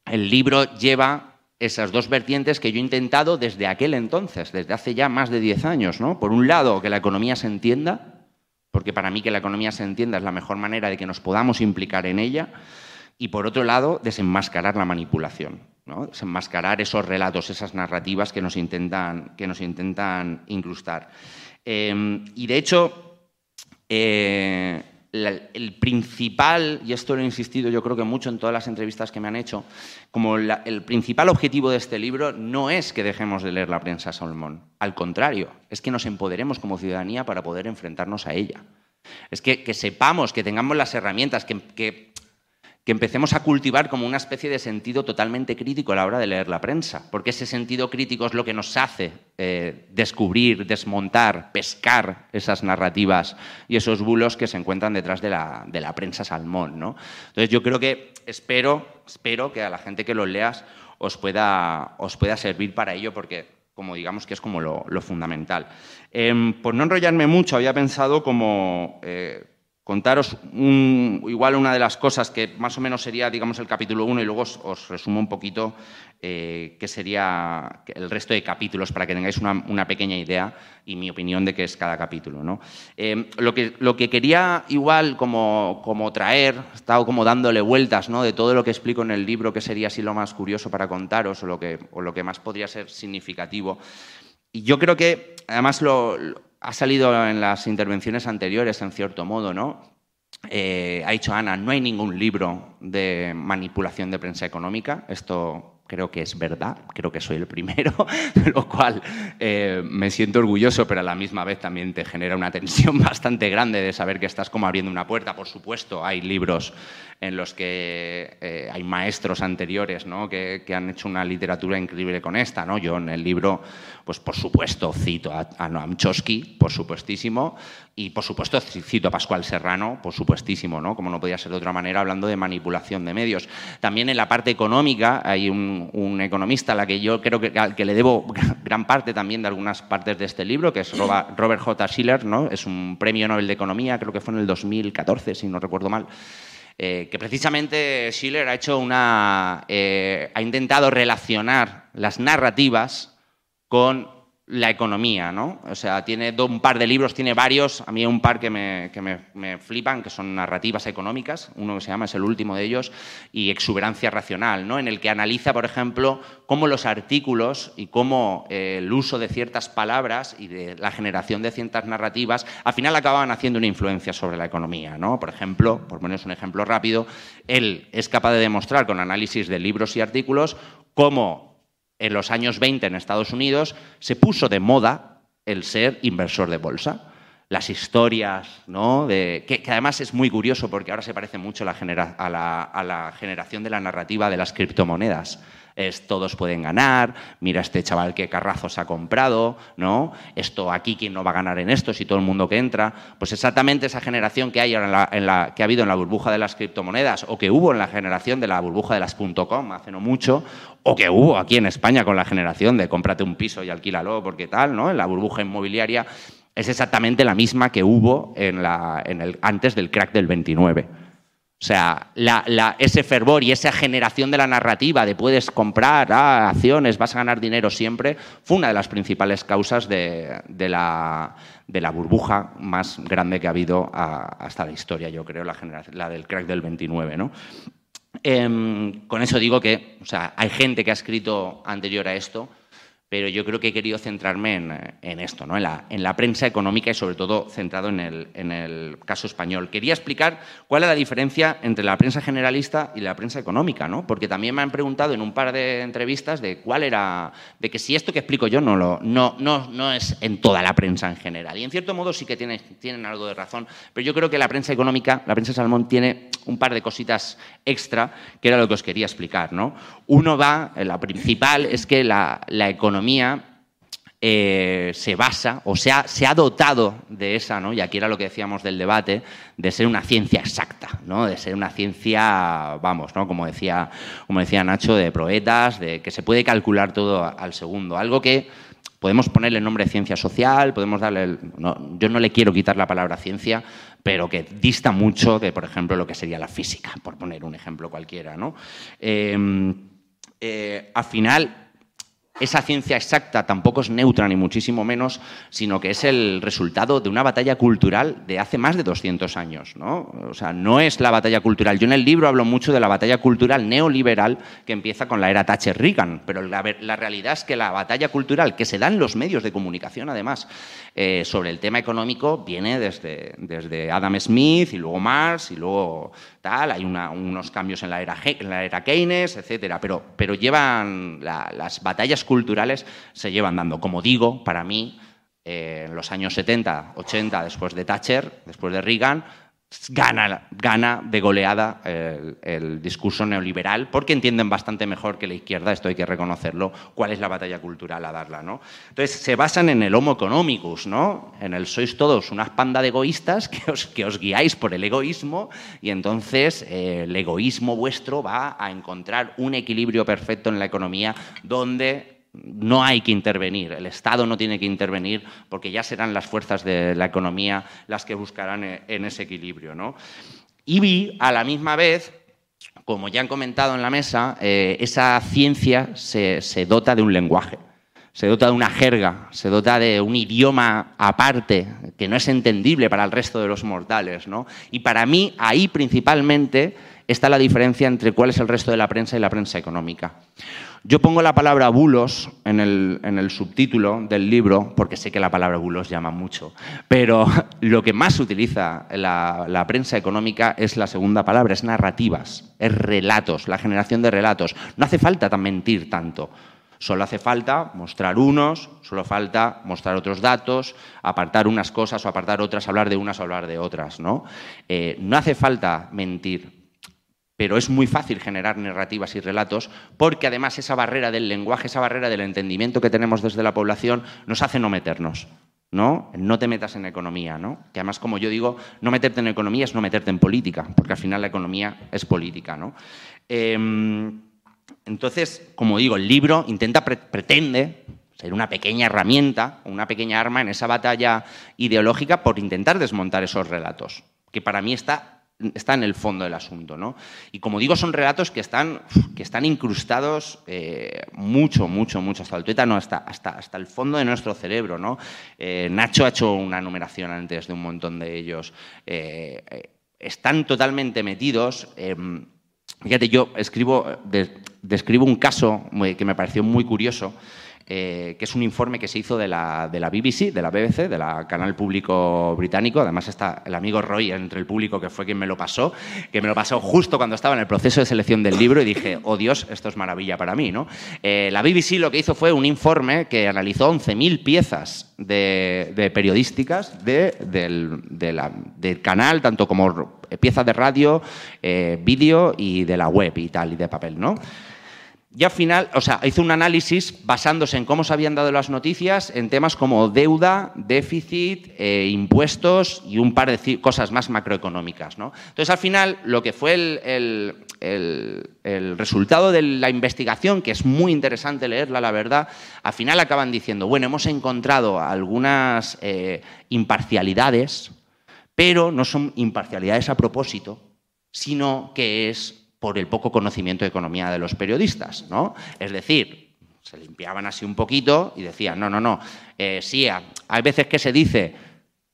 G: el libro lleva esas dos vertientes que yo he intentado desde aquel entonces, desde hace ya más de 10 años. ¿no? Por un lado, que la economía se entienda, porque para mí que la economía se entienda es la mejor manera de que nos podamos implicar en ella. Y por otro lado, desenmascarar la manipulación, ¿no? desenmascarar esos relatos, esas narrativas que nos intentan, que nos intentan incrustar. Eh, y de hecho, eh, el principal, y esto lo he insistido yo creo que mucho en todas las entrevistas que me han hecho, como el principal objetivo de este libro no es que dejemos de leer la prensa Salmón, al contrario, es que nos empoderemos como ciudadanía para poder enfrentarnos a ella. Es que, sepamos, que tengamos las herramientas, que- que empecemos a cultivar como una especie de sentido totalmente crítico a la hora de leer la prensa, porque ese sentido crítico es lo que nos hace eh, descubrir, desmontar, pescar esas narrativas y esos bulos que se encuentran detrás de la, de la prensa salmón. ¿no? Entonces yo creo que espero, espero que a la gente que lo leas os pueda, os pueda servir para ello, porque como digamos que es como lo, lo fundamental. Em, por no enrollarme mucho, había pensado como eh, contaros igual una de las cosas que más o menos sería, digamos, el capítulo 1 y luego os, resumo un poquito eh, qué sería el resto de capítulos para que tengáis una, una pequeña idea y mi opinión de qué es cada capítulo. ¿no? Eh, lo, que, lo que quería igual como, como traer, he estado como dándole vueltas ¿no? de todo lo que explico en el libro, que sería así lo más curioso para contaros o lo que, o lo que más podría ser significativo. Y yo creo que, además, lo, lo- ha salido en las intervenciones anteriores, en cierto modo, ¿no? Eh, ha dicho Ana, no hay ningún libro de manipulación de prensa económica. Esto creo que es verdad, creo que soy el primero, de lo cual eh, me siento orgulloso, pero a la misma vez también te genera una tensión bastante grande de saber que estás como abriendo una puerta. Por supuesto, hay libros en los que eh, hay maestros anteriores ¿no? que, que han hecho una literatura increíble con esta. ¿no? Yo en el libro, pues por supuesto, cito a, Noam Chomsky, por supuestísimo, y por supuesto cito a Pascual Serrano, por supuestísimo, ¿no? como no podía ser de otra manera, hablando de manipulación de medios. También en la parte económica hay un, economista a la que yo creo que, al que le debo gran parte también de algunas partes de este libro, que es Robert J. Schiller, ¿no? es un premio Nobel de Economía, creo que fue en el 2014, si no recuerdo mal. Eh, que precisamente Schiller ha hecho una. eh, ha intentado relacionar las narrativas con la economía, ¿no? O sea, tiene un par de libros, tiene varios, a mí hay un par que, me, que me- me flipan, que son narrativas económicas, uno que se llama, es el último de ellos, y Exuberancia Racional, ¿no? En el que analiza, por ejemplo, cómo los artículos y cómo eh, el uso de ciertas palabras y de la generación de ciertas narrativas, al final acababan haciendo una influencia sobre la economía, ¿no? Por ejemplo, por poneros un ejemplo rápido, él es capaz de demostrar con análisis de libros y artículos cómo en los años 20 en Estados Unidos se puso de moda el ser inversor de bolsa. Las historias, ¿no? De, que, además es muy curioso porque ahora se parece mucho la, genera- a la- a la generación de la narrativa de las criptomonedas. Es todos pueden ganar, mira este chaval que carrazos ha comprado, ¿no? Esto aquí, ¿quién no va a ganar en esto si todo el mundo que entra? Pues exactamente esa generación que hay ahora en la, en la- que ha habido en la burbuja de las criptomonedas o que hubo en la generación de la burbuja de las .com hace no mucho, o que hubo aquí en España con la generación de cómprate un piso y alquílalo porque tal, ¿no? En la burbuja inmobiliaria es exactamente la misma que hubo en la, en el, antes del crack del 29. O sea, ese fervor y esa generación de la narrativa de puedes comprar ah, acciones, vas a ganar dinero siempre, fue una de las principales causas de, la, burbuja más grande que ha habido ah, hasta la historia, yo creo, la, del crack del 29. ¿no? Em, con eso digo que o sea, hay gente que ha escrito anterior a esto pero yo creo que he querido centrarme en, esto, ¿no? en, la, en, la, prensa económica y sobre todo centrado en el, en el, caso español. Quería explicar cuál es la diferencia entre la prensa generalista y la prensa económica, ¿no? porque también me han preguntado en un par de entrevistas de cuál era, de que si esto que explico yo no, lo, no, no, no es en toda la prensa en general. Y en cierto modo sí que tienen, tienen algo de razón, pero yo creo que la prensa económica, la prensa Salmón, tiene un par de cositas extra que era lo que os quería explicar. ¿no? Uno va, la principal es que la, la economía eh, se basa o se ha, se ha, dotado de esa, ¿no? y aquí era lo que decíamos del debate, de ser una ciencia exacta, ¿no? de ser una ciencia, vamos, ¿no? como, decía, como decía Nacho, de proetas, de que se puede calcular todo al segundo. Algo que podemos ponerle el nombre de ciencia social, podemos darle... yo no le quiero quitar la palabra ciencia, pero que dista mucho de, por ejemplo, lo que sería la física, por poner un ejemplo cualquiera. ¿no? Eh, eh, al final esa ciencia exacta tampoco es neutra ni muchísimo menos, sino que es el resultado de una batalla cultural de hace más de 200 años. ¿no? O sea, no es la batalla cultural. Yo en el libro hablo mucho de la batalla cultural neoliberal que empieza con la era Thatcher-Reagan, pero la, realidad es que la batalla cultural que se da en los medios de comunicación, además, eh, sobre el tema económico, viene desde, desde Adam Smith y luego Marx y luego tal. Hay unos cambios en la era, en la era Keynes, etcétera, pero, pero llevan las batallas culturales se llevan dando. Como digo, para mí, eh, en los años 70, 80, después de Thatcher, después de Reagan, gana, gana de goleada el, discurso neoliberal, porque entienden bastante mejor que la izquierda, esto hay que reconocerlo, cuál es la batalla cultural a darla. ¿no? Entonces, se basan en el homo economicus, ¿no? en el sois todos una panda de egoístas que os, que os guiáis por el egoísmo y entonces eh, el egoísmo vuestro va a encontrar un equilibrio perfecto en la economía donde no hay que intervenir, el Estado no tiene que intervenir porque ya serán las fuerzas de la economía las que buscarán eh, en ese equilibrio. ¿no? Y vi a la misma vez, como ya han comentado en la mesa, eh, esa ciencia se, dota de un lenguaje, se dota de una jerga, se dota de un idioma aparte que no es entendible para el resto de los mortales. ¿no? Y para mí ahí principalmente está la diferencia entre cuál es el resto de la prensa y la prensa económica. Yo pongo la palabra bulos en el, subtítulo del libro, porque sé que la palabra bulos llama mucho, pero lo que más utiliza la, prensa económica es la segunda palabra, es narrativas, es relatos, la generación de relatos. No hace falta mentir tanto. Solo hace falta mostrar unos, solo falta mostrar otros datos, apartar unas cosas o apartar otras, hablar de unas o hablar de otras. ¿no? Eh, no hace falta mentir pero es muy fácil generar narrativas y relatos porque además esa barrera del lenguaje, esa barrera del entendimiento que tenemos desde la población nos hace no meternos. ¿no? No te metas en economía, ¿no? Que además, como yo digo, no meterte en economía es no meterte en política, porque al final la economía es política, ¿no? Em, entonces, como digo, el libro intenta, pretende ser una pequeña herramienta, una pequeña arma en esa batalla ideológica por intentar desmontar esos relatos, que para mí está está en el fondo del asunto. ¿no? Y como digo, son relatos que están, que están incrustados eh, mucho, mucho, mucho, hasta el tuétano, hasta, hasta, hasta el fondo de nuestro cerebro. ¿no? Eh, Nacho ha hecho una numeración antes de un montón de ellos. Eh, están totalmente metidos. fíjate, yo escribo, describo un caso que me pareció muy curioso. Eh, que es un informe que se hizo de la, de la BBC, de la BBC, de la canal público británico. Además está el amigo Roy entre el público que fue quien me lo pasó, que me lo pasó justo cuando estaba en el proceso de selección del libro y dije, oh Dios, esto es maravilla para mí. ¿no? Eh, la BBC lo que hizo fue un informe que analizó 11.000 piezas de, periodísticas de, del, del, canal, tanto como piezas de radio, eh, vídeo y de la web y tal, y de papel. ¿no? Y al final, o sea, hizo un análisis basándose en cómo se habían dado las noticias en temas como deuda, déficit, eh, impuestos y un par de cosas más macroeconómicas. ¿no? Entonces, al final, lo que fue el, resultado de la investigación, que es muy interesante leerla, la verdad, al final acaban diciendo, bueno, hemos encontrado algunas eh, imparcialidades, pero no son imparcialidades a propósito, sino que es por el poco conocimiento de economía de los periodistas, ¿no? Es decir, se limpiaban así un poquito y decían, no, no, no, eh, sí, hay veces que se dice,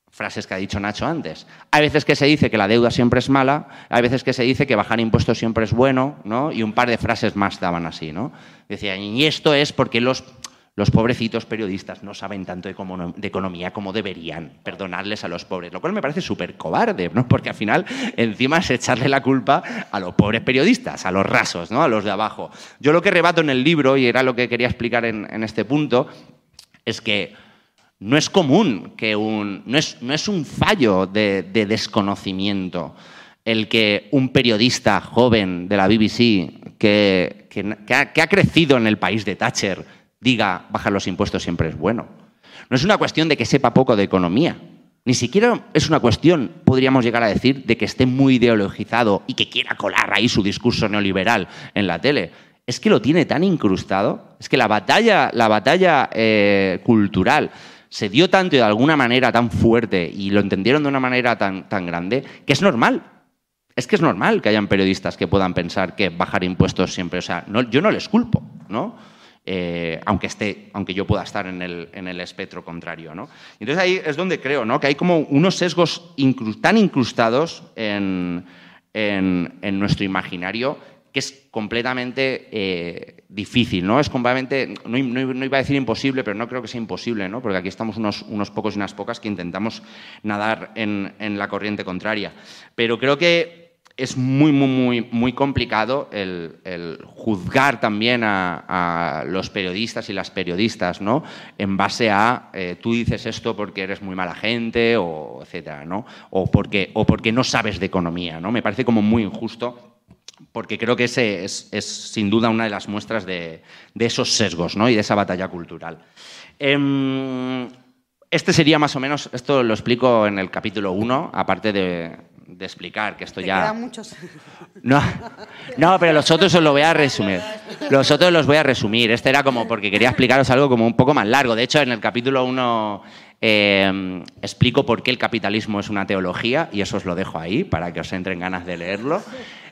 G: frases que ha dicho Nacho antes, hay veces que se dice que la deuda siempre es mala, hay veces que se dice que bajar impuestos siempre es bueno, ¿no? Y un par de frases más daban así, ¿no? Decían, y esto es porque los, Los pobrecitos periodistas no saben tanto de, economía como deberían. Perdonadles a los pobres. Lo cual me parece súper cobarde, ¿no? Porque al final, encima es echarle la culpa a los pobres periodistas, a los rasos, ¿no? A los de abajo. Yo lo que rebato en el libro, y era lo que quería explicar en, este punto, es que no es común que un. No es, no es un fallo de, de desconocimiento el que un periodista joven de la BBC que ha, que ha crecido en el país de Thatcher diga bajar los impuestos siempre es bueno. No es una cuestión de que sepa poco de economía. Ni siquiera es una cuestión, podríamos llegar a decir, de que esté muy ideologizado y que quiera colar ahí su discurso neoliberal en la tele. Es que lo tiene tan incrustado, es que la batalla, la batalla eh, cultural se dio tanto y de alguna manera tan fuerte y lo entendieron de una manera tan, tan grande que es normal. Es que es normal que hayan periodistas que puedan pensar que bajar impuestos siempre, o sea, no- yo no les culpo, ¿no? Eh, aunque, esté, aunque yo pueda estar en el, en el espectro contrario. ¿no? Entonces ahí es donde creo ¿no? que hay como unos sesgos tan incrustados en, en- nuestro imaginario que es completamente eh, difícil, ¿no? Es completamente, no- no iba a decir imposible, pero no creo que sea imposible, ¿no? Porque aquí estamos unos, unos pocos y unas pocas que intentamos nadar en, en la corriente contraria. Pero creo que es muy, muy, muy, muy complicado el, juzgar también a, a los periodistas y las periodistas, ¿no? En base a eh, tú dices esto porque eres muy mala gente, o etcétera, ¿no? O porque, o porque no sabes de economía, ¿no? Me parece como muy injusto porque creo que ese es, es, sin duda una de las muestras de, de esos sesgos ¿no? y de esa batalla cultural. Em, este sería más o menos, esto lo explico en el capítulo 1, aparte de, de explicar que esto
D: Te
G: ya...
D: quedan muchos.
G: No, no, pero los otros os lo voy a resumir. Los otros los voy a resumir. Este era como porque quería explicaros algo como un poco más largo. De hecho, en el capítulo 1 eh, explico por qué el capitalismo es una teología y eso os lo dejo ahí para que os entren ganas de leerlo.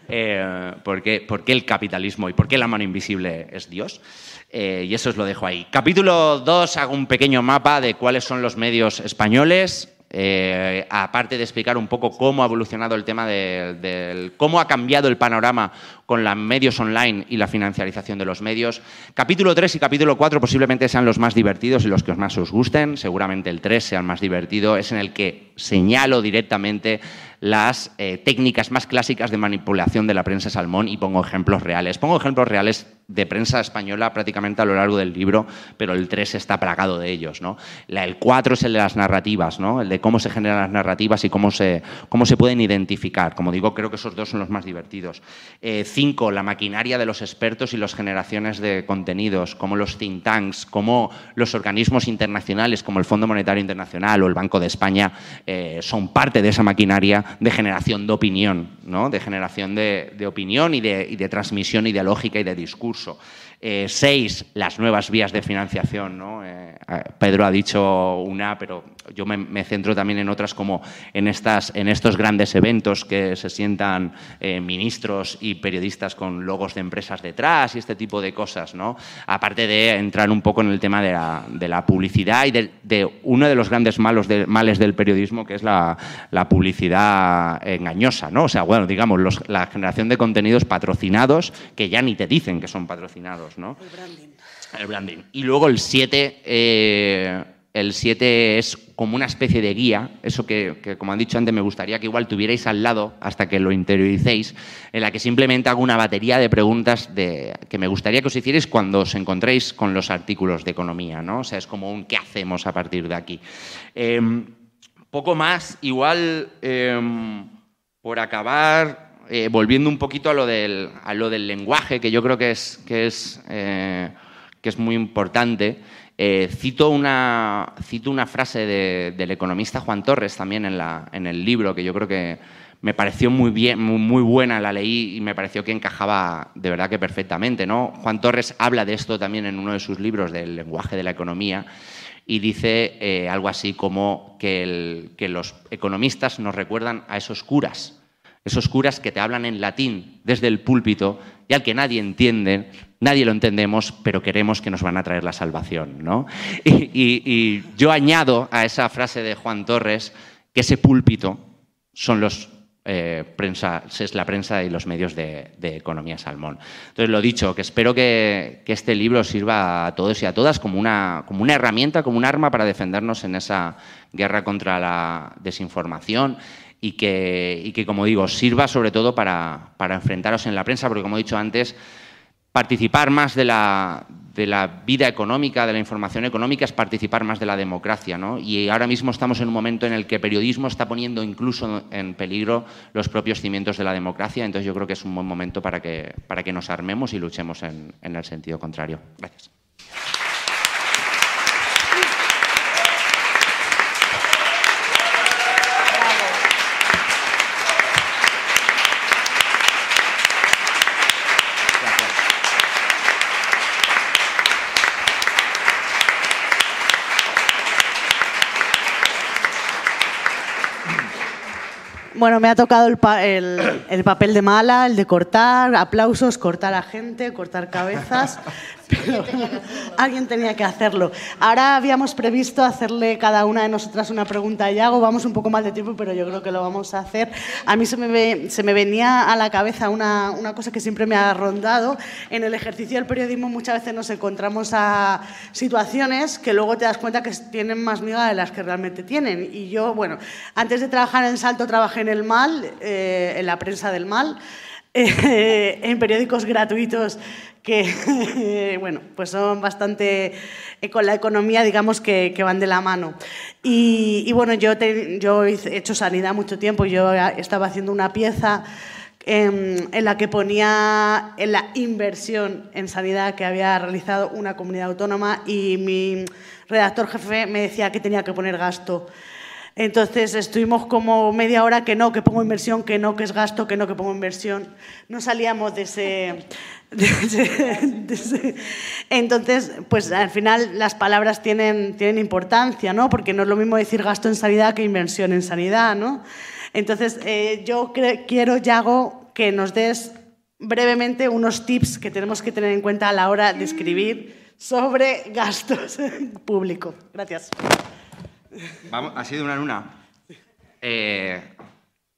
G: Eh, por, qué, por qué el capitalismo y por qué la mano invisible es Dios. Eh, y eso os lo dejo ahí. Capítulo 2 hago un pequeño mapa de cuáles son los medios españoles. Eh, aparte de explicar un poco cómo ha evolucionado el tema del, del- cómo ha cambiado el panorama con los medios online y la financiarización de los medios. Capítulo 3 y capítulo 4 posiblemente sean los más divertidos y los que más os gusten. Seguramente el 3 sea el más divertido. Es en el que señalo directamente las eh, técnicas más clásicas de manipulación de la prensa salmón y pongo ejemplos reales. Pongo ejemplos reales de prensa española prácticamente a lo largo del libro, pero el 3 está plagado de ellos. ¿no? El 4 es el de las narrativas, ¿no? el de cómo se generan las narrativas y cómo se, cómo se pueden identificar. Como digo, creo que esos dos son los más divertidos. 5. la maquinaria de los expertos y las generaciones de contenidos, como los think tanks, como los organismos internacionales, como el Fondo Monetario Internacional o el Banco de España, eh, son parte de esa maquinaria de generación de opinión, ¿no? de generación de, opinión y de, y de transmisión ideológica y de discurso. Eh, seis, las nuevas vías de financiación. ¿no? Eh, Pedro ha dicho una, pero yo me, centro también en otras como en, estas, en estos grandes eventos que se sientan ministros y periodistas con logos de empresas detrás y este tipo de cosas. ¿no? Aparte de entrar un poco en el tema de la, de la publicidad y de, de uno de los grandes malos de- males del periodismo, que es la, la publicidad engañosa. ¿no? O sea, bueno, digamos, los- la generación de contenidos patrocinados que ya ni te dicen que son patrocinados. ¿no? El branding. Y luego el 7, el 7 es como una especie de guía, eso que, como han dicho antes, me gustaría que igual tuvierais al lado hasta que lo interioricéis, en la que simplemente hago una batería de preguntas de, que me gustaría que os hicierais cuando os encontréis con los artículos de economía, ¿no? O sea, es como un ¿qué hacemos a partir de aquí? Em, poco más, igual em, por acabar, eh, volviendo un poquito a lo, del, a lo del lenguaje, que yo creo que es, que es, eh, que es muy importante, eh, cito, una, cito una frase de- del economista Juan Torres también en, la, en el libro, que yo creo que me pareció muy, bien, muy, buena, la leí y me pareció que encajaba de verdad que perfectamente. ¿no? Juan Torres habla de esto también en uno de sus libros, del lenguaje de la economía, y dice eh, algo así como que, que los economistas nos recuerdan a esos curas, esos curas que te hablan en latín desde el púlpito y al que nadie entiende, nadie lo entendemos, pero queremos que nos van a traer la salvación. ¿no? Y, yo añado a esa frase de Juan Torres que ese púlpito son los eh, prensa, es la prensa y los medios de, economía salmón. Entonces, lo dicho, que espero que, este libro sirva a todos y a todas como una, como una herramienta, como un arma para defendernos en esa guerra contra la desinformación y que, y que como digo, sirva sobre todo para, para enfrentaros en la prensa, porque como he dicho antes, participar más de la, de la vida económica, de la información económica, es participar más de la democracia. ¿no? Y ahora mismo estamos en un momento en el que el periodismo está poniendo incluso en peligro los propios cimientos de la democracia. Entonces yo creo que es un buen momento para que, para que nos armemos y luchemos en, en el sentido contrario. Gracias.
D: Bueno, me ha tocado el, el, papel de mala, el de cortar, aplausos, cortar a gente, cortar cabezas. alguien tenía que hacerlo. Ahora habíamos previsto hacerle cada una de nosotras una pregunta a Yago. Vamos un poco mal de tiempo, pero yo creo que lo vamos a hacer. A mí se me, se me venía a la cabeza una, una, cosa que siempre me ha rondado. En el ejercicio del periodismo muchas veces nos encontramos a situaciones que luego te das cuenta que tienen más miga de las que realmente tienen. Y yo, bueno, antes de trabajar en Salto trabajé en el mal, eh, en la prensa del mal. Eh, en periódicos gratuitos que bueno, pues son bastante eh, con la economía, digamos, que, van de la mano. Y, bueno, yo, yo he hecho sanidad mucho tiempo, yo estaba haciendo una pieza en, en, la que ponía en la inversión en sanidad que había realizado una comunidad autónoma y mi redactor jefe me decía que tenía que poner gasto. Entonces estuvimos como media hora que no, que pongo inversión, que no, que es gasto, que no, que pongo inversión. No salíamos de ese, entonces, pues al final las palabras tienen, tienen importancia, ¿no? Porque no es lo mismo decir gasto en sanidad que inversión en sanidad, ¿no? Entonces, eh, yo quiero, Yago, que nos des brevemente unos tips que tenemos que tener en cuenta a la hora de escribir sobre gastos públicos. Gracias.
G: Vamos, ha sido una luna. Eh,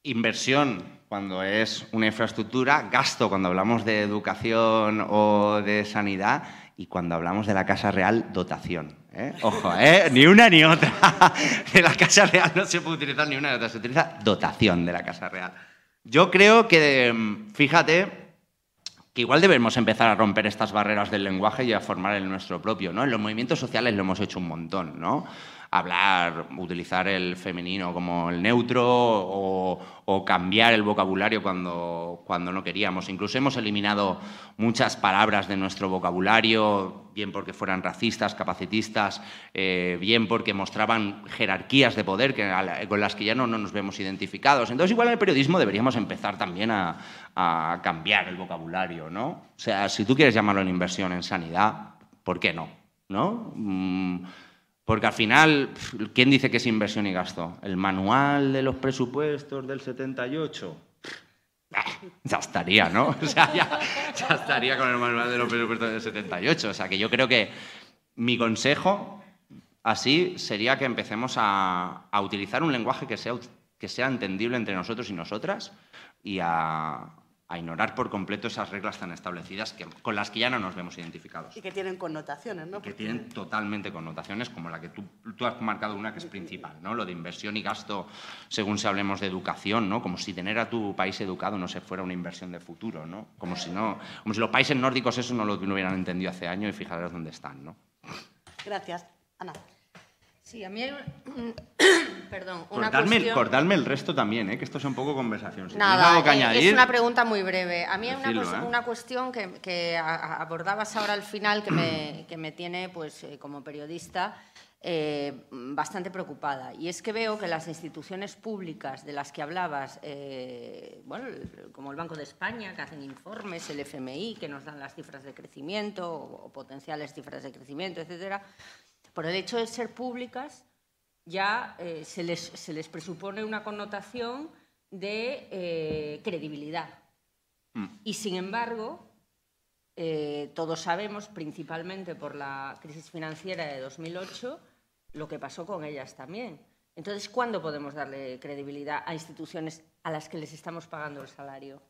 G: inversión cuando es una infraestructura, gasto cuando hablamos de educación o de sanidad y cuando hablamos de la Casa Real, dotación. ¿eh? Ojo, ¿eh? ni una ni otra. De la Casa Real no se puede utilizar ni una ni otra, se utiliza dotación de la Casa Real. Yo creo que, fíjate, que igual debemos empezar a romper estas barreras del lenguaje y a formar el nuestro propio. ¿no? En los movimientos sociales lo hemos hecho un montón. ¿no? Hablar, utilizar el femenino como el neutro o, cambiar el vocabulario cuando, cuando no queríamos. Incluso hemos eliminado muchas palabras de nuestro vocabulario, bien porque fueran racistas, capacitistas, eh, bien porque mostraban jerarquías de poder que, con las que ya no, nos vemos identificados. Entonces, igual en el periodismo deberíamos empezar también a, cambiar el vocabulario, ¿no? O sea, si tú quieres llamarlo en inversión en sanidad, ¿por qué no? ¿No? Mm, porque al final, ¿quién dice que es inversión y gasto? ¿El manual de los presupuestos del 78? Ya estaría, ¿no? O sea, ya, estaría con el manual de los presupuestos del 78. O sea, que yo creo que mi consejo así sería que empecemos a, utilizar un lenguaje que sea, que sea entendible entre nosotros y nosotras y a, a ignorar por completo esas reglas tan establecidas que, con las que ya no nos vemos identificados.
D: Y que tienen connotaciones, ¿no?
G: Que tienen totalmente connotaciones, como la que tú, tú, has marcado una que es principal, ¿no? Lo de inversión y gasto, según si hablemos de educación, ¿no? Como si tener a tu país educado no se fuera una inversión de futuro, ¿no? Como si, no, como si los países nórdicos eso no lo hubieran entendido hace años y fijaros dónde están, ¿no?
D: Gracias. Ana.
E: Sí, a mí hay Perdón,
G: una cortarme, cortarme el resto también, ¿eh? que esto es un poco conversación.
E: Nada, eh, es una pregunta muy breve. A mí hay una, ¿eh? cuestión que, abordabas ahora al final que me, que me tiene, pues, como periodista, bastante preocupada. Y es que veo que las instituciones públicas de las que hablabas, bueno, como el Banco de España, que hacen informes, el FMI, que nos dan las cifras de crecimiento o, o potenciales cifras de crecimiento, etcétera, por el hecho de ser públicas, ya eh, se, les, presupone una connotación de eh, credibilidad. Mm. Y sin embargo, eh, todos sabemos, principalmente por la crisis financiera de 2008, lo que pasó con ellas también. Entonces, ¿cuándo podemos darle credibilidad a instituciones a las que les estamos pagando el salario?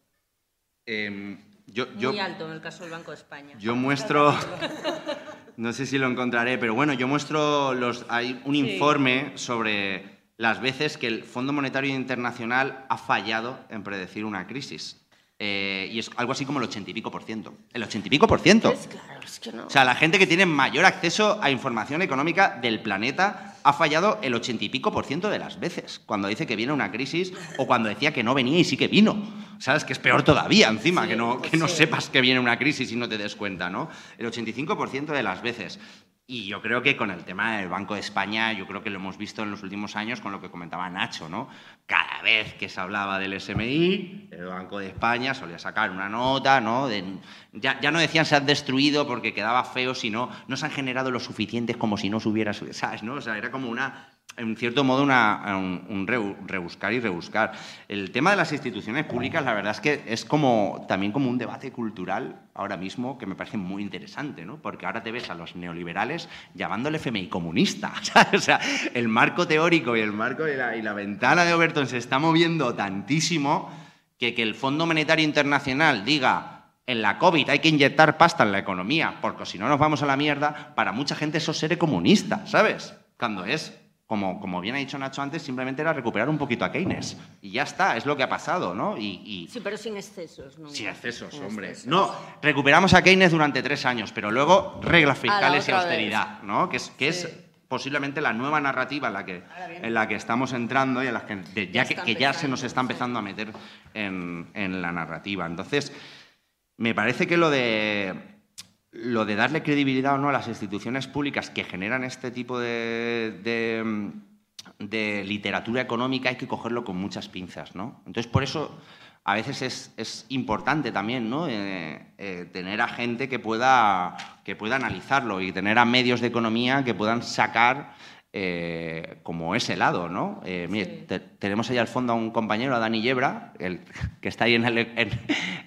G: Em, yo,
E: Muy
G: yo-
E: alto en el caso del Banco de España.
G: Yo muestro, no sé si lo encontraré, pero bueno, yo muestro los, hay un informe sobre las veces que el Fondo Monetario Internacional ha fallado en predecir una crisis. Eh, y es algo así como el ochenta y pico por ciento. El ochenta y pico por ciento.
E: Es claro, es que no.
G: O sea, la gente que tiene mayor acceso a información económica del planeta ha fallado el ochenta y pico por ciento de las veces. Cuando dice que viene una crisis o cuando decía que no venía y sí que vino. ¿Sabes? Que es peor todavía encima,
E: Sí,
G: que, no,
E: pues
G: que no
E: sí.
G: sepas que viene una crisis y no te des cuenta, ¿no? El 85% de las veces. Y yo creo que con el tema del Banco de España, yo creo que lo hemos visto en los últimos años con lo que comentaba Nacho, ¿no? Cada vez que se hablaba del SMI, el Banco de España solía sacar una nota, ¿no? De- ya, ya no decían se han destruido porque quedaba feo, sino no se han generado lo suficientes como si no se hubiera, ¿sabes? ¿no? O sea, era como una, en cierto modo, una, un, un reu- rebuscar y rebuscar. El tema de las instituciones públicas, la verdad es que es como también como un debate cultural ahora mismo que me parece muy interesante, ¿no? Porque ahora te ves a los neoliberales llamando al FMI comunista. O sea, el marco teórico y el marco y la, y la ventana de Overton se está moviendo tantísimo que, que el Fondo Monetario Internacional diga en la COVID hay que inyectar pasta en la economía, porque si no nos vamos a la mierda, para mucha gente eso es ser comunista, ¿sabes? Cuando es, como, como bien ha dicho Nacho antes, simplemente era recuperar un poquito a Keynes. Y ya está, es lo que ha pasado, ¿no? Y, y-
E: Sí, pero sin excesos. ¿no?
G: sin excesos,
E: Sin
G: hombre.
E: excesos.
G: No, recuperamos a Keynes durante tres años, pero luego reglas fiscales y
E: vez.
G: austeridad, ¿no? Que es, que es posiblemente la nueva narrativa en la que, en la que estamos entrando y en la que, de- ya,
E: Ya
G: que, ya se nos está empezando a meter en, en la narrativa. Entonces, me parece que lo de, lo de darle credibilidad o no a las instituciones públicas que generan este tipo de, literatura económica hay que cogerlo con muchas pinzas, ¿no? Entonces, por eso a veces es, es importante también ¿no? Eh, eh, tener a gente que pueda, que pueda analizarlo y tener a medios de economía que puedan sacar eh, como ese lado, ¿no? Eh, mire, te- tenemos ahí al fondo a un compañero, a Dani Yebra, el, que está ahí en el, en,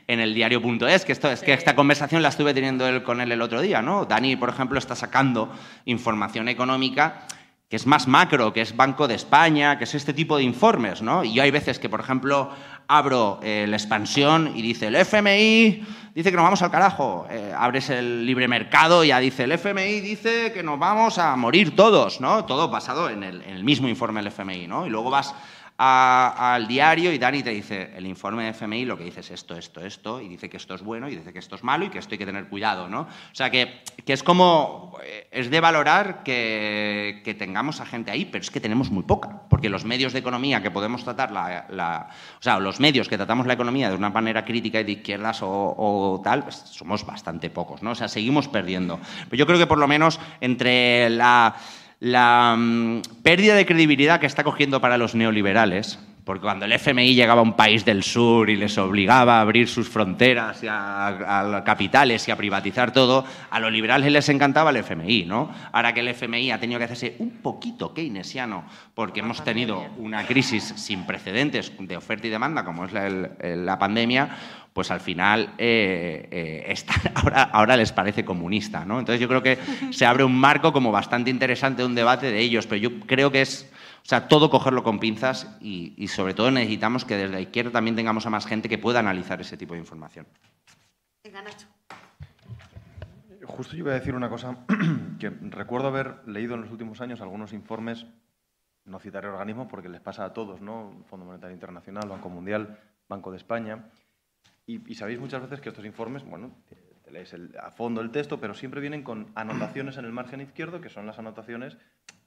G: en el diario.es, que, esto, es que esta conversación la estuve teniendo él- con él el otro día, ¿no? Dani, por ejemplo, está sacando información económica que es más macro, que es Banco de España, que es este tipo de informes, ¿no? Y yo hay veces que, por ejemplo, abro eh, la expansión y dice el FMI dice que nos vamos al carajo. Eh, abres el libre mercado y ya dice el FMI dice que nos vamos a morir todos, ¿no? Todo basado en el, en el mismo informe del FMI, ¿no? Y luego vas a- al diario y Dani te dice el informe de FMI lo que dice es esto, esto, esto, y dice que esto es bueno y dice que esto es malo y que esto hay que tener cuidado, ¿no? O sea, que, que es como, eh, es de valorar que, que tengamos a gente ahí, pero es que tenemos muy poca, porque los medios de economía que podemos tratar, la, o sea, los medios que tratamos la economía de una manera crítica y de izquierdas o, o tal, pues somos bastante pocos, ¿no? O sea, seguimos perdiendo. Pero yo creo que por lo menos entre la la mm, pérdida de credibilidad que está cogiendo para los neoliberales, porque cuando el FMI llegaba a un país del sur y les obligaba a abrir sus fronteras y a, capitales y a privatizar todo, a los liberales les encantaba el FMI, ¿no? Ahora que el FMI ha tenido que hacerse un poquito keynesiano, porque hemos tenido una crisis sin precedentes de oferta y demanda, como es la pandemia, pues al final eh, eh, ahora, ahora les parece comunista. ¿no? Entonces yo creo que se abre un marco como bastante interesante, un debate de ellos, pero yo creo que es, o sea, todo cogerlo con pinzas y, y sobre todo necesitamos que desde la izquierda también tengamos a más gente que pueda analizar ese tipo de información.
D: Venga, Nacho.
F: Justo yo iba a decir una cosa que recuerdo haber leído en los últimos años algunos informes, no citaré organismos porque les pasa a todos, ¿no? Fondo Monetario Internacional, Banco Mundial, Banco de España. Y, y sabéis muchas veces que estos informes, bueno, te, lees el- a fondo el texto, pero siempre vienen con anotaciones en el margen izquierdo, que son las anotaciones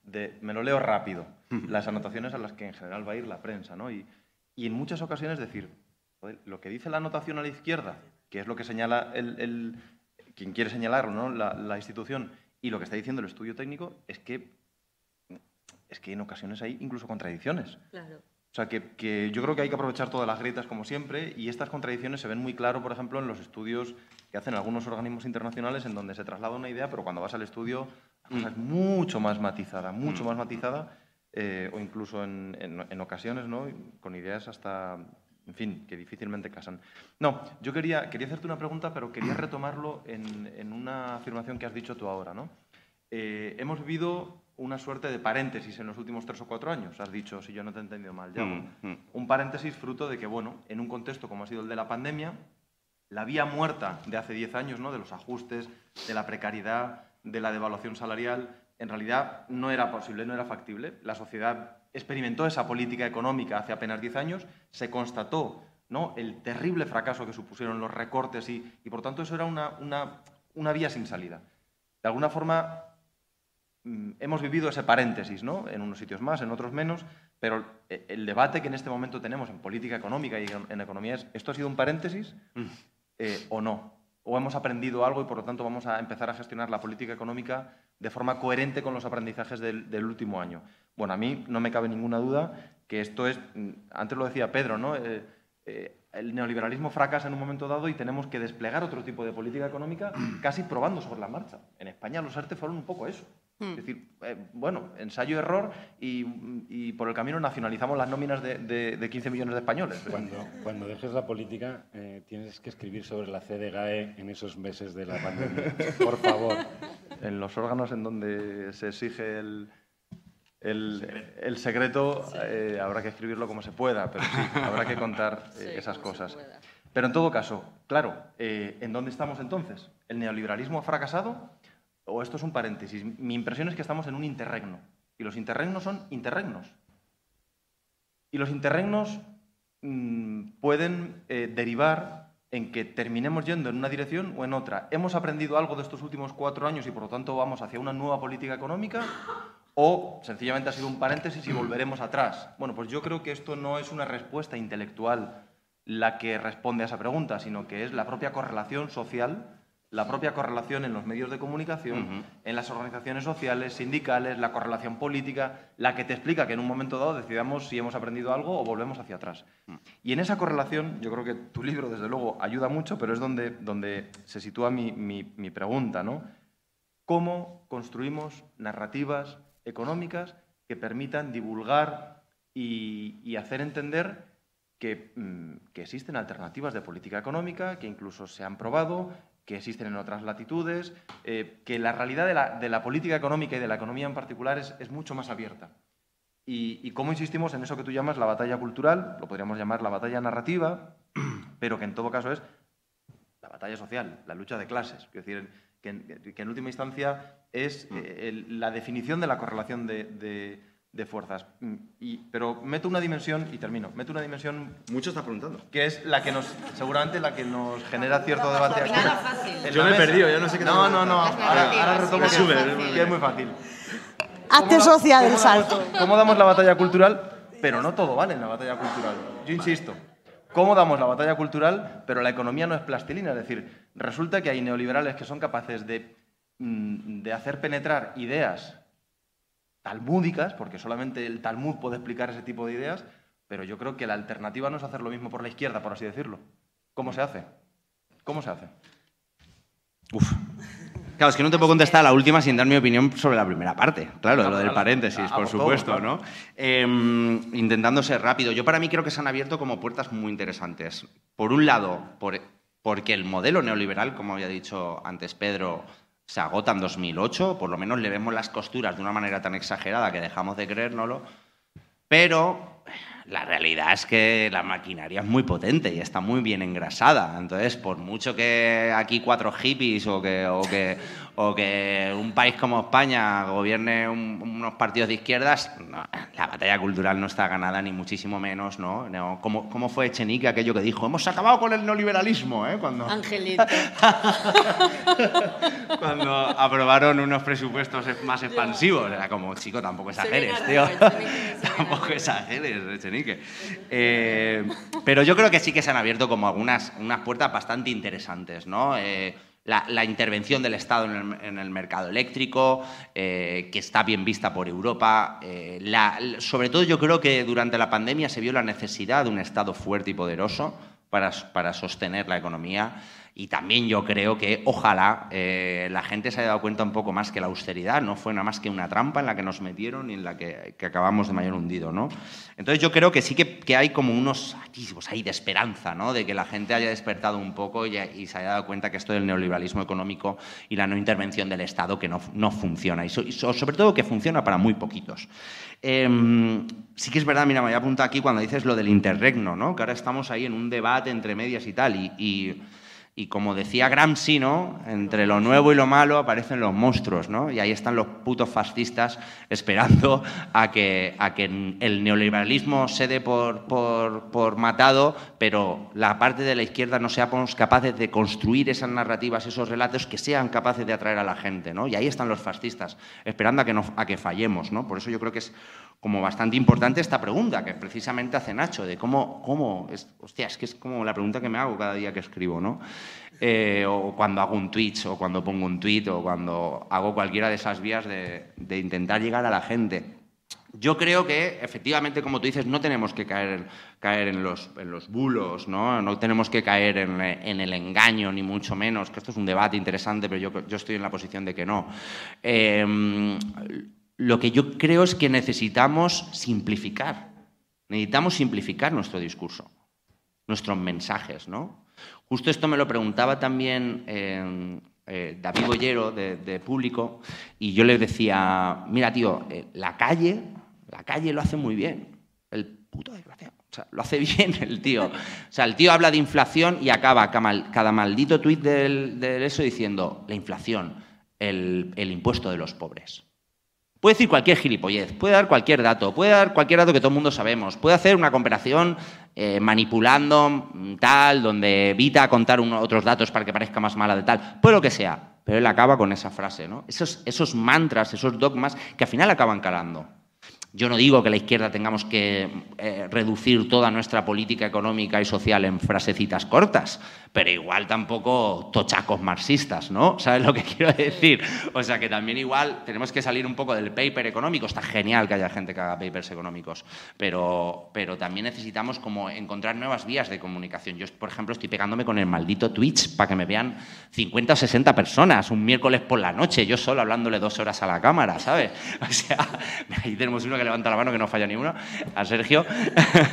F: de, me lo leo rápido, las anotaciones a las que en general va a ir la prensa, ¿no? Y, y en muchas ocasiones decir, joder, lo que dice la anotación a la izquierda, que es lo que señala el, el- quien quiere señalarlo, ¿no? la, la institución, y lo que está diciendo el estudio técnico, es que, es que en ocasiones hay incluso contradicciones.
E: Claro.
F: O sea, que, que yo creo que hay que aprovechar todas las grietas como siempre y estas contradicciones se ven muy claro, por ejemplo, en los estudios que hacen algunos organismos internacionales en donde se traslada una idea, pero cuando vas al estudio la cosa es mucho más matizada, mucho más matizada, eh, o incluso en, en- en ocasiones, ¿no? Con ideas hasta, en fin, que difícilmente casan. No, yo quería, quería hacerte una pregunta, pero quería retomarlo en, en una afirmación que has dicho tú ahora, ¿no? Eh, hemos vivido una suerte de paréntesis en los últimos tres o cuatro años, has dicho, si yo no te he entendido mal, ya.
G: Mm, mm.
F: Un paréntesis fruto de que, bueno, en un contexto como ha sido el de la pandemia, la vía muerta de hace diez años, ¿no? de los ajustes, de la precariedad, de la devaluación salarial, en realidad no era posible, no era factible. La sociedad experimentó esa política económica hace apenas diez años, se constató ¿no? el terrible fracaso que supusieron los recortes y, y por tanto eso era una, una- una vía sin salida. De alguna forma hemos vivido ese paréntesis, ¿no? En unos sitios más, en otros menos, pero eh, el debate que en este momento tenemos en política económica y en, economía es, ¿esto ha sido un paréntesis eh, o no? ¿O hemos aprendido algo y por lo tanto vamos a empezar a gestionar la política económica de forma coherente con los aprendizajes del, del último año? Bueno, a mí no me cabe ninguna duda que esto es, mm, antes lo decía Pedro, ¿no? Eh, eh, el neoliberalismo fracasa en un momento dado y tenemos que desplegar otro tipo de política económica casi probando sobre la marcha. En España los ERTE fueron un poco eso. Es decir, eh, bueno, ensayo-error y, y por el camino nacionalizamos las nóminas de, de- de 15 millones de españoles.
H: Cuando, cuando dejes la política, eh, tienes que escribir sobre la CDGAE en esos meses de la pandemia. Por favor.
F: En los órganos en donde se exige el, el, el secreto, eh, habrá que escribirlo como se pueda, pero sí, habrá que contar eh,
E: Sí,
F: esas cosas. Pero en todo caso, claro, eh, ¿en dónde estamos entonces? ¿El neoliberalismo ha fracasado o esto es un paréntesis? Mi impresión es que estamos en un interregno. Y los interregnos son interregnos. Y los interregnos mm, pueden eh, derivar en que terminemos yendo en una dirección o en otra. ¿Hemos aprendido algo de estos últimos cuatro años y por lo tanto vamos hacia una nueva política económica? ¿O sencillamente ha sido un paréntesis y volveremos atrás? Bueno, pues yo creo que esto no es una respuesta intelectual la que responde a esa pregunta, sino que es la propia correlación social, la propia correlación en los medios de comunicación, en las organizaciones sociales, sindicales, la correlación política, la que te explica que en un momento dado decidamos si hemos aprendido algo o volvemos hacia atrás. Y en esa correlación, yo creo que tu libro, desde luego, ayuda mucho, pero es donde, donde se sitúa mi, mi- mi pregunta, ¿no? ¿Cómo construimos narrativas económicas que permitan divulgar y, y hacer entender que, mm, que existen alternativas de política económica, que incluso se han probado, que existen en otras latitudes, eh, que la realidad de la, de la política económica y de la economía en particular es, es mucho más abierta. Y, y cómo insistimos en eso que tú llamas la batalla cultural, lo podríamos llamar la batalla narrativa, pero que en todo caso es la batalla social, la lucha de clases. Quiero decir, que en, que en última instancia es eh, el- la definición de la correlación de, de- de fuerzas. Mm, y- pero meto una dimensión, y termino, meto una dimensión
I: Mucho está preguntando.
F: que es la que nos, seguramente la que nos genera cierto debate aquí.
E: Fácil.
I: Yo me he perdido, ya no sé qué
F: No, no, no, ahora, ahora retomo que,
E: más fácil.
F: que es muy fácil.
D: Hazte
F: ¿Cómo da-
D: socia del salto.
F: ¿Cómo damos la batalla cultural? Pero no todo vale en la batalla cultural. Yo insisto. ¿Cómo damos la batalla cultural? Pero la economía no es plastilina. Es decir, resulta que hay neoliberales que son capaces de, mm, de hacer penetrar ideas talmúdicas, porque solamente el Talmud puede explicar ese tipo de ideas, pero yo creo que la alternativa no es hacer lo mismo por la izquierda, por así decirlo. ¿Cómo se hace? ¿Cómo se hace?
G: Uf. Claro, es que no te puedo contestar a la última sin dar mi opinión sobre la primera parte. Claro,
F: Ah,
G: lo del paréntesis,
F: ah,
G: por
F: por
G: supuesto. ¿no? Eh, intentando ser rápido. Yo para mí creo que se han abierto como puertas muy interesantes. Por un lado, por- porque el modelo neoliberal, como había dicho antes Pedro, se agota en 2008, por lo menos le vemos las costuras de una manera tan exagerada que dejamos de creérnoslo. Pero la realidad es que la maquinaria es muy potente y está muy bien engrasada. Entonces, por mucho que aquí cuatro hippies o que, o que, o que un país como España gobierne un- unos partidos de izquierdas, no, la batalla cultural no está ganada ni muchísimo menos, ¿no? No, ¿Cómo, cómo fue Echenique aquello que dijo? Hemos acabado con el neoliberalismo, ¿eh? Cuando,
E: Angelito.
G: cuando aprobaron unos presupuestos más expansivos. Era como, chico, tampoco exageres, tío. Tampoco exageres, Echenique. Eh, pero yo creo que sí que se han abierto como algunas unas puertas bastante interesantes, ¿no? Eh, la, intervención del Estado en el, mercado eléctrico, eh, que está bien vista por Europa. eh, sobre todo yo creo que durante la pandemia se vio la necesidad de un Estado fuerte y poderoso para, para sostener la economía. Y también yo creo que ojalá eh, la gente se haya dado cuenta un poco más que la austeridad no fue nada más que una trampa en la que nos metieron y en la que, acabamos de mayor hundido. ¿no? Entonces yo creo que sí que, que, hay como unos atisbos ahí de esperanza, ¿no? de que la gente haya despertado un poco y, se haya dado cuenta que esto del neoliberalismo económico y la no intervención del Estado que no, no funciona. Y, so, y so, sobre todo que funciona para muy poquitos. Eh, sí que es verdad, mira, me voy a apuntar aquí cuando dices lo del interregno, ¿no? que ahora estamos ahí en un debate entre medias y tal. y y como decía Gramsci, ¿no? entre lo nuevo y lo malo aparecen los monstruos, ¿no? y ahí están los putos fascistas esperando a que, a que el neoliberalismo se dé por, por, por, matado, pero la parte de la izquierda no seamos capaces de construir esas narrativas, esos relatos que sean capaces de atraer a la gente. ¿no? Y ahí están los fascistas, esperando a que, no, a que fallemos. ¿no? Por eso yo creo que es como bastante importante esta pregunta que precisamente hace Nacho, de cómo, cómo es, hostia, es que es como la pregunta que me hago cada día que escribo, ¿no? Eh, o cuando hago un tweet, o cuando pongo un tweet, o cuando hago cualquiera de esas vías de, de intentar llegar a la gente. Yo creo que, efectivamente, como tú dices, no tenemos que caer, caer en, los, en, los, bulos, ¿no? no tenemos que caer en, en, el engaño, ni mucho menos, que esto es un debate interesante, pero yo, yo estoy en la posición de que no. Eh, lo que yo creo es que necesitamos simplificar. Necesitamos simplificar nuestro discurso, nuestros mensajes, ¿no? Justo esto me lo preguntaba también eh, eh, David Bollero, de, Público, y yo le decía, mira, tío, eh, la calle, la calle lo hace muy bien. El puto desgraciado. O sea, lo hace bien el tío. O sea, el tío habla de inflación y acaba cada maldito tuit del, de eso diciendo, la inflación, el impuesto de los pobres. Puede decir cualquier gilipollez, puede dar cualquier dato, puede dar cualquier dato que todo el mundo sabemos, puede hacer una comparación eh, manipulando tal, donde evita contar otros datos para que parezca más mala de tal, puede lo que sea, pero él acaba con esa frase, ¿no? Esos, esos mantras, esos dogmas que al final acaban calando. Yo no digo que la izquierda tengamos que eh, reducir toda nuestra política económica y social en frasecitas cortas, pero igual tampoco tochacos marxistas, ¿no? ¿Sabes lo que quiero decir? O sea que también igual tenemos que salir un poco del paper económico. Está genial que haya gente que haga papers económicos, pero, pero también necesitamos como encontrar nuevas vías de comunicación. Yo, por ejemplo, estoy pegándome con el maldito Twitch para que me vean 50 o 60 personas un miércoles por la noche, yo solo hablándole dos horas a la cámara, ¿sabes? O sea, ahí tenemos uno que levanta la mano que no falla ni uno, a Sergio.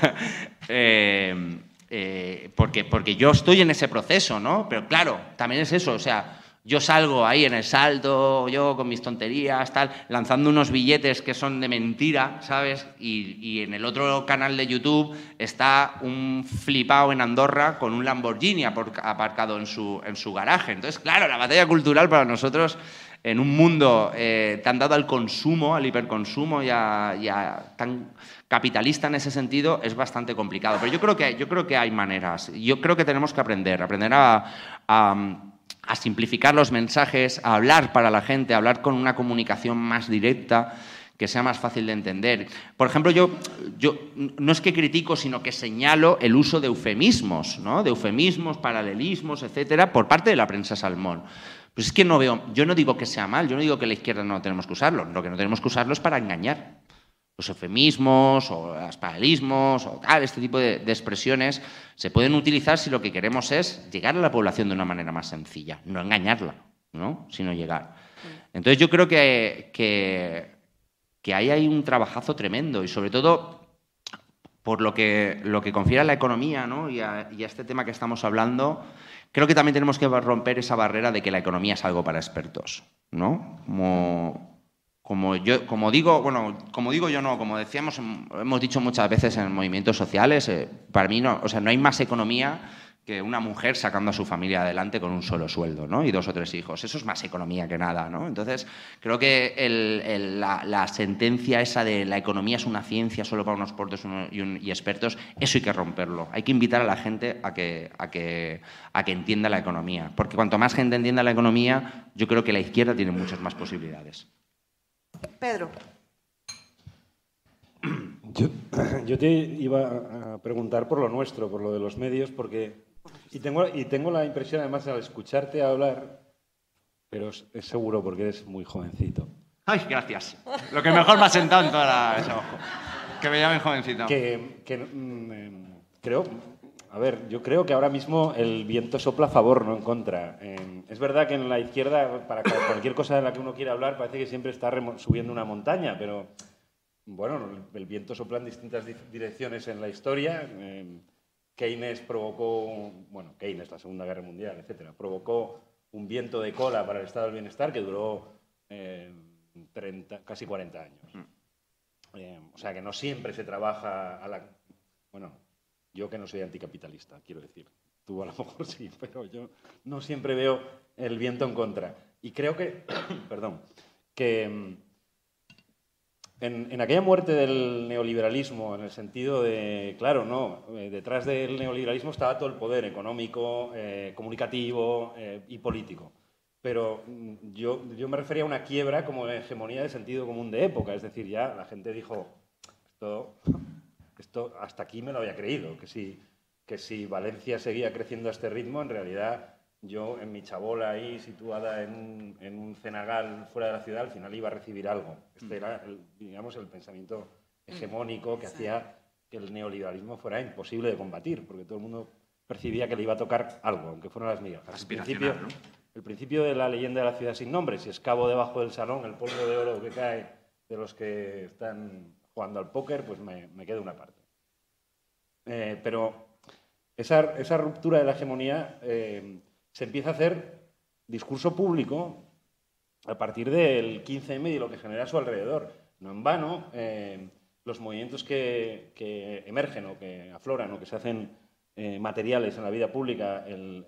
G: eh, eh, porque, porque yo estoy en ese proceso, ¿no? Pero claro, también es eso, o sea, yo salgo ahí en el salto, yo con mis tonterías, tal, lanzando unos billetes que son de mentira, ¿sabes? Y, y en el otro canal de YouTube está un flipado en Andorra con un Lamborghini aparcado en su, en su garaje. Entonces, claro, la batalla cultural para nosotros en un mundo eh, tan dado al consumo, al hiperconsumo y, a, tan capitalista en ese sentido, es bastante complicado. Pero yo creo que, yo creo que hay maneras. Yo creo que tenemos que aprender, aprender a, simplificar los mensajes, a hablar para la gente, a hablar con una comunicación más directa que sea más fácil de entender. Por ejemplo, yo, yo no es que critico, sino que señalo el uso de eufemismos, ¿no? de eufemismos, paralelismos, etcétera, por parte de la prensa salmón. Pues es que no veo, yo no digo que sea mal, yo no digo que la izquierda no tenemos que usarlo, lo que no tenemos que usarlo es para engañar. Los eufemismos o los paralelismos o tal, este tipo de, de, expresiones se pueden utilizar si lo que queremos es llegar a la población de una manera más sencilla, no engañarla, ¿no? sino llegar. Entonces yo creo que, que, que ahí hay un trabajazo tremendo y sobre todo por lo que, lo que confiere a la economía ¿no? y, a, y a este tema que estamos hablando, Creo que también tenemos que romper esa barrera de que la economía es algo para expertos, ¿no? Como, como, yo, como digo, bueno, como digo yo no, como decíamos, hemos dicho muchas veces en movimientos sociales, eh, para mí no, o sea, no hay más economía que una mujer sacando a su familia adelante con un solo sueldo, ¿no? Y dos o tres hijos. Eso es más economía que nada, ¿no? Entonces, creo que la, sentencia esa de la economía es una ciencia solo para unos portos y, un, y, expertos, eso hay que romperlo. Hay que invitar a la gente a que entienda la economía. Porque cuanto más gente entienda la economía, yo creo que la izquierda tiene muchas más posibilidades.
D: Pedro.
H: Yo, yo, te iba a preguntar por lo nuestro, por lo de los medios, porque y tengo, y tengo la impresión, además, al escucharte hablar, pero es, es seguro porque eres muy jovencito.
G: Ay, gracias. Lo que mejor me ha sentado en toda la... Que me llamen jovencito.
H: Que, que mm, creo, a ver, yo creo que ahora mismo el viento sopla a favor, no en contra. Eh, es verdad que en la izquierda, para cualquier cosa de la que uno quiera hablar, parece que siempre está subiendo una montaña, pero bueno, el viento sopla en distintas direcciones en la historia. Eh, Keynes provocó, bueno, Keynes, la Segunda Guerra Mundial, etcétera, provocó un viento de cola para el estado del bienestar que duró 30, eh, casi 40 años. Mm. Eh, o sea que no siempre se trabaja a la... Bueno, yo que no soy anticapitalista, quiero decir. Tú a lo mejor sí, pero yo no siempre veo el viento en contra. Y creo que, perdón, que mm, en, aquella muerte del neoliberalismo, en el sentido de, claro, no, eh, detrás del neoliberalismo estaba todo el poder económico, eh, comunicativo eh, y político. Pero mm, yo, yo me refería a una quiebra como hegemonía de sentido común de época, es decir, ya la gente dijo, esto, esto hasta aquí me lo había creído, que si, que si Valencia seguía creciendo a este ritmo, en realidad yo en mi chabola ahí situada en un, en un, cenagal fuera de la ciudad, al final iba a recibir algo. Este era, el, digamos, el pensamiento hegemónico que hacía que el neoliberalismo fuera imposible de combatir, porque todo el mundo percibía que le iba a tocar algo, aunque fueran las migajas. El principio, el principio de la leyenda de la ciudad sin nombre, si escabo debajo del salón el polvo de oro que cae de los que están jugando al póker, pues me, me queda una parte. Eh, pero esa, esa, ruptura de la hegemonía eh, se empieza a hacer discurso público a partir del 15M y lo que genera a su alrededor. No en vano, eh, los movimientos que, emergen o que afloran o que se hacen materiales en la vida pública en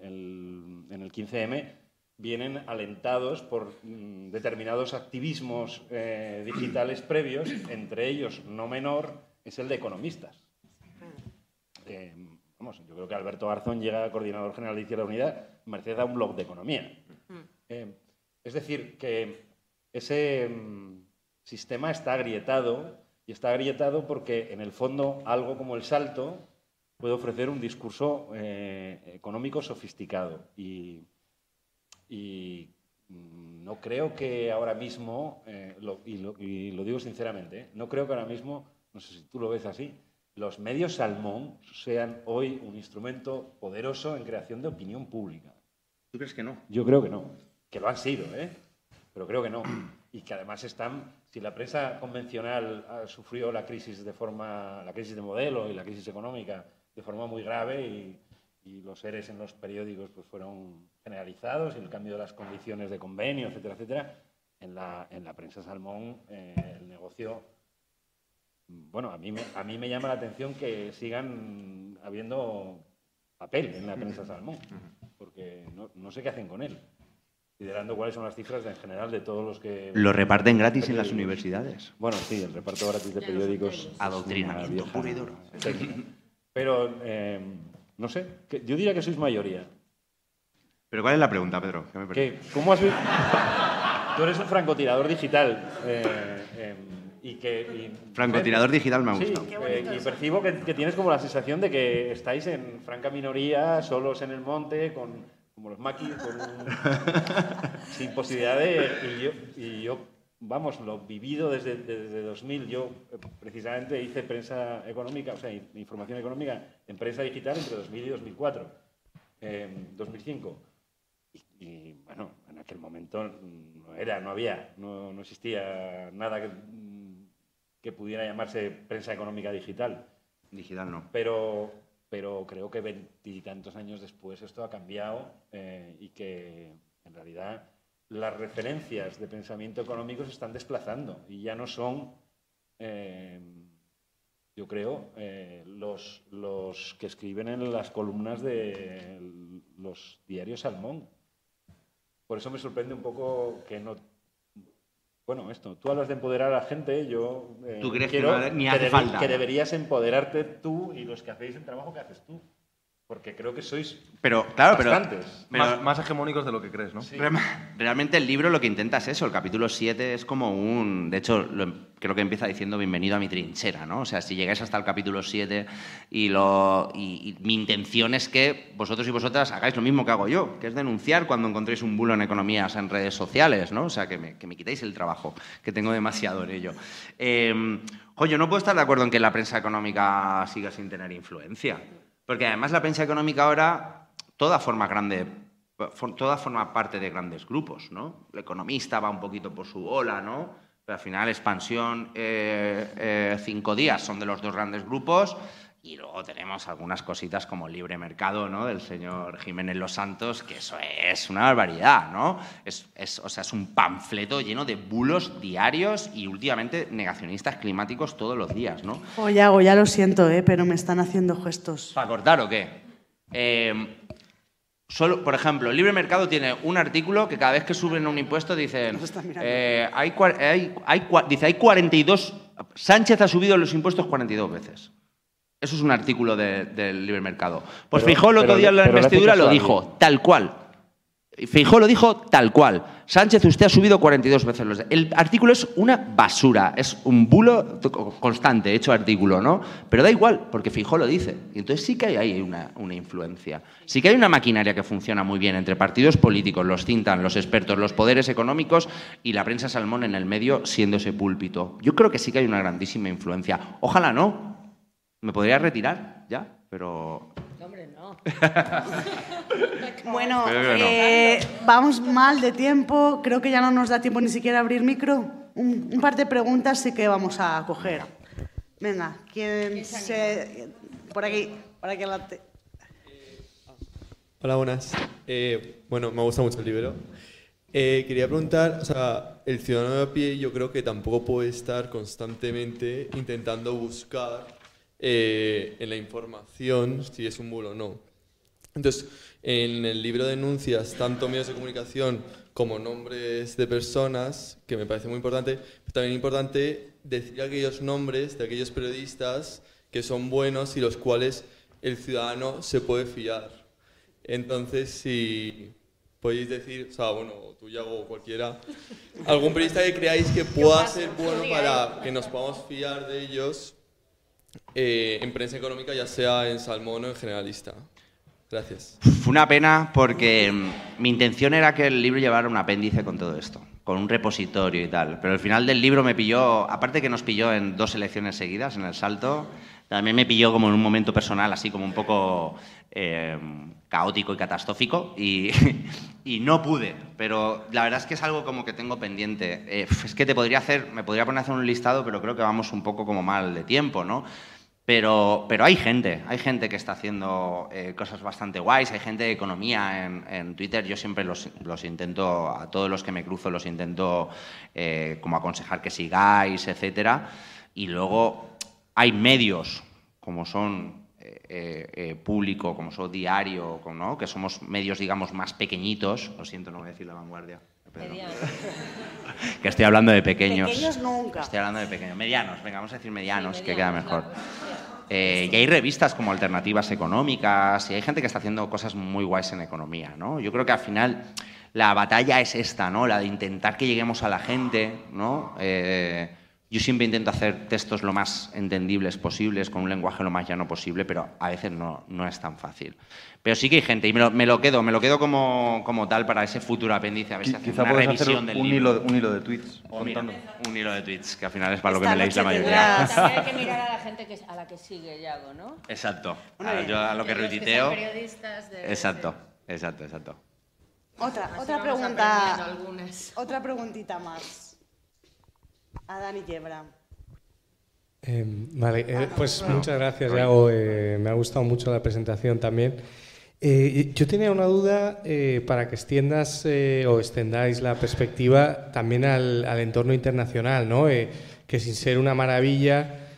H: el 15M vienen alentados por mm, determinados activismos eh, digitales previos, entre ellos, no menor, es el de economistas. Yo creo que Alberto Garzón llega coordinador general de Izquierda Unida merced a un blog de economía. Eh, es decir, que ese mm, sistema está agrietado y está agrietado porque en el fondo algo como el salto puede ofrecer un discurso eh, económico sofisticado. Y, mm, no creo que ahora mismo, eh, y, lo, y, lo, digo sinceramente, no creo que ahora mismo, no sé si tú lo ves así, los medios salmón sean hoy un instrumento poderoso en creación de opinión pública.
G: ¿Tú crees que no?
H: Yo creo que no. Que lo han sido, ¿eh? Pero creo que no. Y que además están, si la prensa convencional ha sufrido la crisis de forma, la crisis de modelo y la crisis económica de forma muy grave y, los seres en los periódicos pues fueron generalizados y el cambio de las condiciones de convenio, etcétera, etcétera, en la, en la prensa salmón eh, el negocio bueno, a mí, me, a mí me llama la atención que sigan habiendo papel en la prensa salmón, porque no, sé qué hacen con él, considerando cuáles son las cifras en general de todos los que...
G: ¿Lo reparten gratis en las universidades?
H: Bueno, sí, el reparto gratis de periódicos...
G: Adoctrinamiento puro y duro.
H: Pero, eh, no sé, yo diría que sois mayoría.
G: ¿Pero cuál es la pregunta, Pedro?
H: ¿Cómo has visto? Tú eres un francotirador digital. Eh, em, y que,
G: Francotirador digital me ha gustado.
H: Eh, y percibo que, tienes como la sensación de que estáis en franca minoría, solos en el monte, con, como los maquis, sin posibilidad de... Y yo, y yo, vamos, lo vivido desde, desde 2000. Yo eh, precisamente hice prensa económica, o sea, información económica en prensa digital entre 2000 y 2004, 2005. Y, y, bueno, en aquel momento no era, no había, no, no existía nada que que pudiera llamarse prensa económica digital.
G: Digital no.
H: Pero, pero creo que veintitantos años después esto ha cambiado eh, y que en realidad las referencias de pensamiento económico se están desplazando y ya no son, eh, yo creo, eh, los, los que escriben en las columnas de los diarios Salmón. Por eso me sorprende un poco que no bueno, esto, tú hablas de empoderar a la gente, yo
G: eh, ¿Tú crees que, ni hace falta?
H: que deberías empoderarte tú y los que hacéis el trabajo que haces tú. Porque creo que sois
G: pero, claro,
H: bastantes.
F: Pero, más, hegemónicos de lo que crees, ¿no?
G: Realmente el libro lo que intenta es eso. El capítulo 7 es como un... De hecho, creo que empieza diciendo bienvenido a mi trinchera, ¿no? O sea, si llegáis hasta el capítulo 7 y, lo, y, mi intención es que vosotros y vosotras hagáis lo mismo que hago yo, que es denunciar cuando encontréis un bulo en economías en redes sociales, ¿no? O sea, que me, que me quitéis el trabajo, que tengo demasiado en ello. Eh, yo no puedo estar de acuerdo en que la prensa económica siga sin tener influencia. Porque además la prensa económica ahora, toda forma grande, toda forma parte de grandes grupos, ¿no? El economista va un poquito por su ola, ¿no? Pero al final expansión, eh, eh, cinco días son de los dos grandes grupos y luego tenemos algunas cositas como libre mercado, ¿no? Del señor Jiménez Los Santos, que eso es una barbaridad, ¿no? Es, es- o sea, es un panfleto lleno de bulos diarios y últimamente negacionistas climáticos todos los días, ¿no?
D: Oye, Yago, ya lo siento, ¿eh? pero me están haciendo gestos.
G: ¿Para cortar o qué? Eh, solo, por ejemplo, el libre mercado tiene un artículo que cada vez que suben un impuesto dicen, eh, hay, hay- hay dice, hay 42, Sánchez ha subido los impuestos 42 veces. Eso es un artículo de- del libre mercado. Pues
H: Pero-
G: Feijóo el otro día en la
H: hace
G: investidura lo dijo, tal cual. Feijóo lo dijo tal cual. Sánchez, usted ha subido 42 veces los... El artículo es una basura, es un bulo constante, hecho artículo, ¿no? Pero da igual, porque Feijóo lo dice. Y entonces sí que hay una, una influencia. Sí que hay una maquinaria que funciona muy bien entre partidos políticos, los cintan, los expertos, los poderes económicos y la prensa salmón en el medio siendo ese púlpito. Yo creo que sí que hay una grandísima influencia. Ojalá no. Me podría retirar ya, pero...
E: Hombre, no.
D: Bueno, eh, vamos mal de tiempo. Creo que ya no nos da tiempo ni siquiera a abrir micro. Un, un par de preguntas sí que vamos a coger. Venga, ¿quién se...? Por aquí, por aquí adelante.
I: Hola, buenas. Eh, bueno, me gusta mucho el libro. Eh, quería preguntar, o sea, el ciudadano de a pie yo creo que tampoco puede estar constantemente intentando buscar eh, en la información si es un bulo o no. Entonces, en el libro denuncias tanto medios de comunicación como nombres de personas, que me parece muy importante, pero también importante decir aquellos nombres de aquellos periodistas que son buenos y los cuales el ciudadano se puede fiar. Entonces, si podéis decir, o sea, bueno, tú, Yago, o cualquiera, algún periodista que creáis que pueda ser bueno para que nos podamos fiar de ellos eh, en prensa económica, ya sea en Salmón o en Generalista. Gracias.
G: Fue una pena porque mm, mi intención era que el libro llevara un apéndice con todo esto, con un repositorio y tal. Pero al final del libro me pilló, aparte que nos pilló en dos elecciones seguidas, en el salto, también me pilló como en un momento personal, así como un poco eh, caótico y catastrófico, y, no pude. Pero la verdad es que es algo como que tengo pendiente. Eh, es que te podría hacer, me podría poner a hacer un listado, pero creo que vamos un poco como mal de tiempo, ¿no? Pero, pero hay gente, hay gente que está haciendo eh, cosas bastante guays, hay gente de economía en, en Twitter, yo siempre los, los intento, a todos los que me cruzo, los intento como aconsejar que sigáis, etcétera. Y luego hay medios, como son eh, eh, eh, público, como son diario, como, ¿no? que somos medios, digamos, más pequeñitos, lo siento, no voy a decir la vanguardia. que estoy hablando de pequeños.
D: Pequeños nunca.
G: Estoy hablando de pequeños. Medianos, venga, vamos a decir medianos, que queda mejor. Eh, y hay revistas como Alternativas Económicas y hay gente que está haciendo cosas muy guays en economía, ¿no? Yo creo que al final la batalla es esta, ¿no? La de intentar que lleguemos a la gente, ¿no? Eh, yo siempre intento hacer textos lo más entendibles posibles, con un lenguaje lo más llano posible, pero a veces no, no es tan fácil. Pero sí que hay gente, y me lo, me lo quedo, me lo quedo como, como tal para ese futuro apéndice, a ver si
F: Quizá
G: una revisión
F: hacer
G: del
F: un
G: libro.
F: hilo, de- un hilo de tweets
G: O mira,
F: contando.
G: un hilo de tweets, que al final es para lo que
D: Esta
G: me leéis la mayoría.
D: tendrás-
E: También hay que mirar a la gente que, a la que sigue Yago, ¿no?
G: Exacto.
D: Bueno,
G: A-
D: bien.
G: yo a lo que retuiteo. Exacto, exacto, exacto.
D: Otra,
E: Así
D: otra pregunta. Otra preguntita más. A Dani Yebra.
J: Eh, vale, eh, pues
G: no.
J: muchas gracias,
G: Roy.
J: Iago. Eh, me ha gustado mucho la presentación también. Eh, yo tenía una duda para que extiendas o extendáis la perspectiva también al, al entorno internacional, ¿no? Que sin ser una maravilla,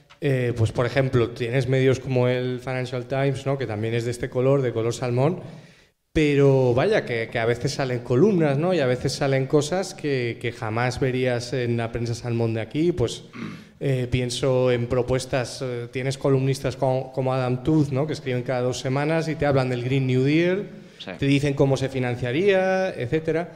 J: pues por ejemplo, tienes medios como el Financial Times, ¿no? Que también es de este color, de color salmón, pero vaya, que, que a veces salen columnas, ¿no? Y a veces salen cosas que, que jamás verías en la prensa salmón de aquí. Pues eh, pienso en propuestas, eh, tienes columnistas como, como Adam Tooth, ¿no? Que escriben cada dos semanas y te hablan del Green New Deal,
G: Sí.
J: te dicen cómo se financiaría, etcétera.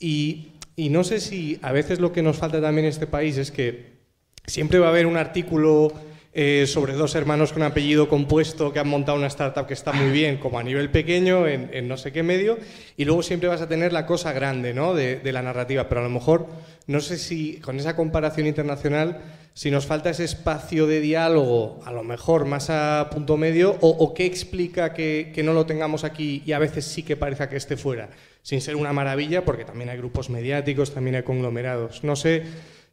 J: Y, y no sé si a veces lo que nos falta también en este país es que siempre va a haber un artículo eh, sobre dos hermanos con apellido compuesto que han montado una startup que está muy bien, como a nivel pequeño, en, no sé qué medio, y luego siempre vas a tener la cosa grande ¿no? de, la narrativa. Pero a lo mejor, no sé si con esa comparación internacional si nos falta ese espacio de diálogo, a lo mejor más a punto medio, o, qué explica que, no lo tengamos aquí y a veces sí que parezca que esté fuera, sin ser una maravilla, porque también hay grupos mediáticos, también hay conglomerados. No sé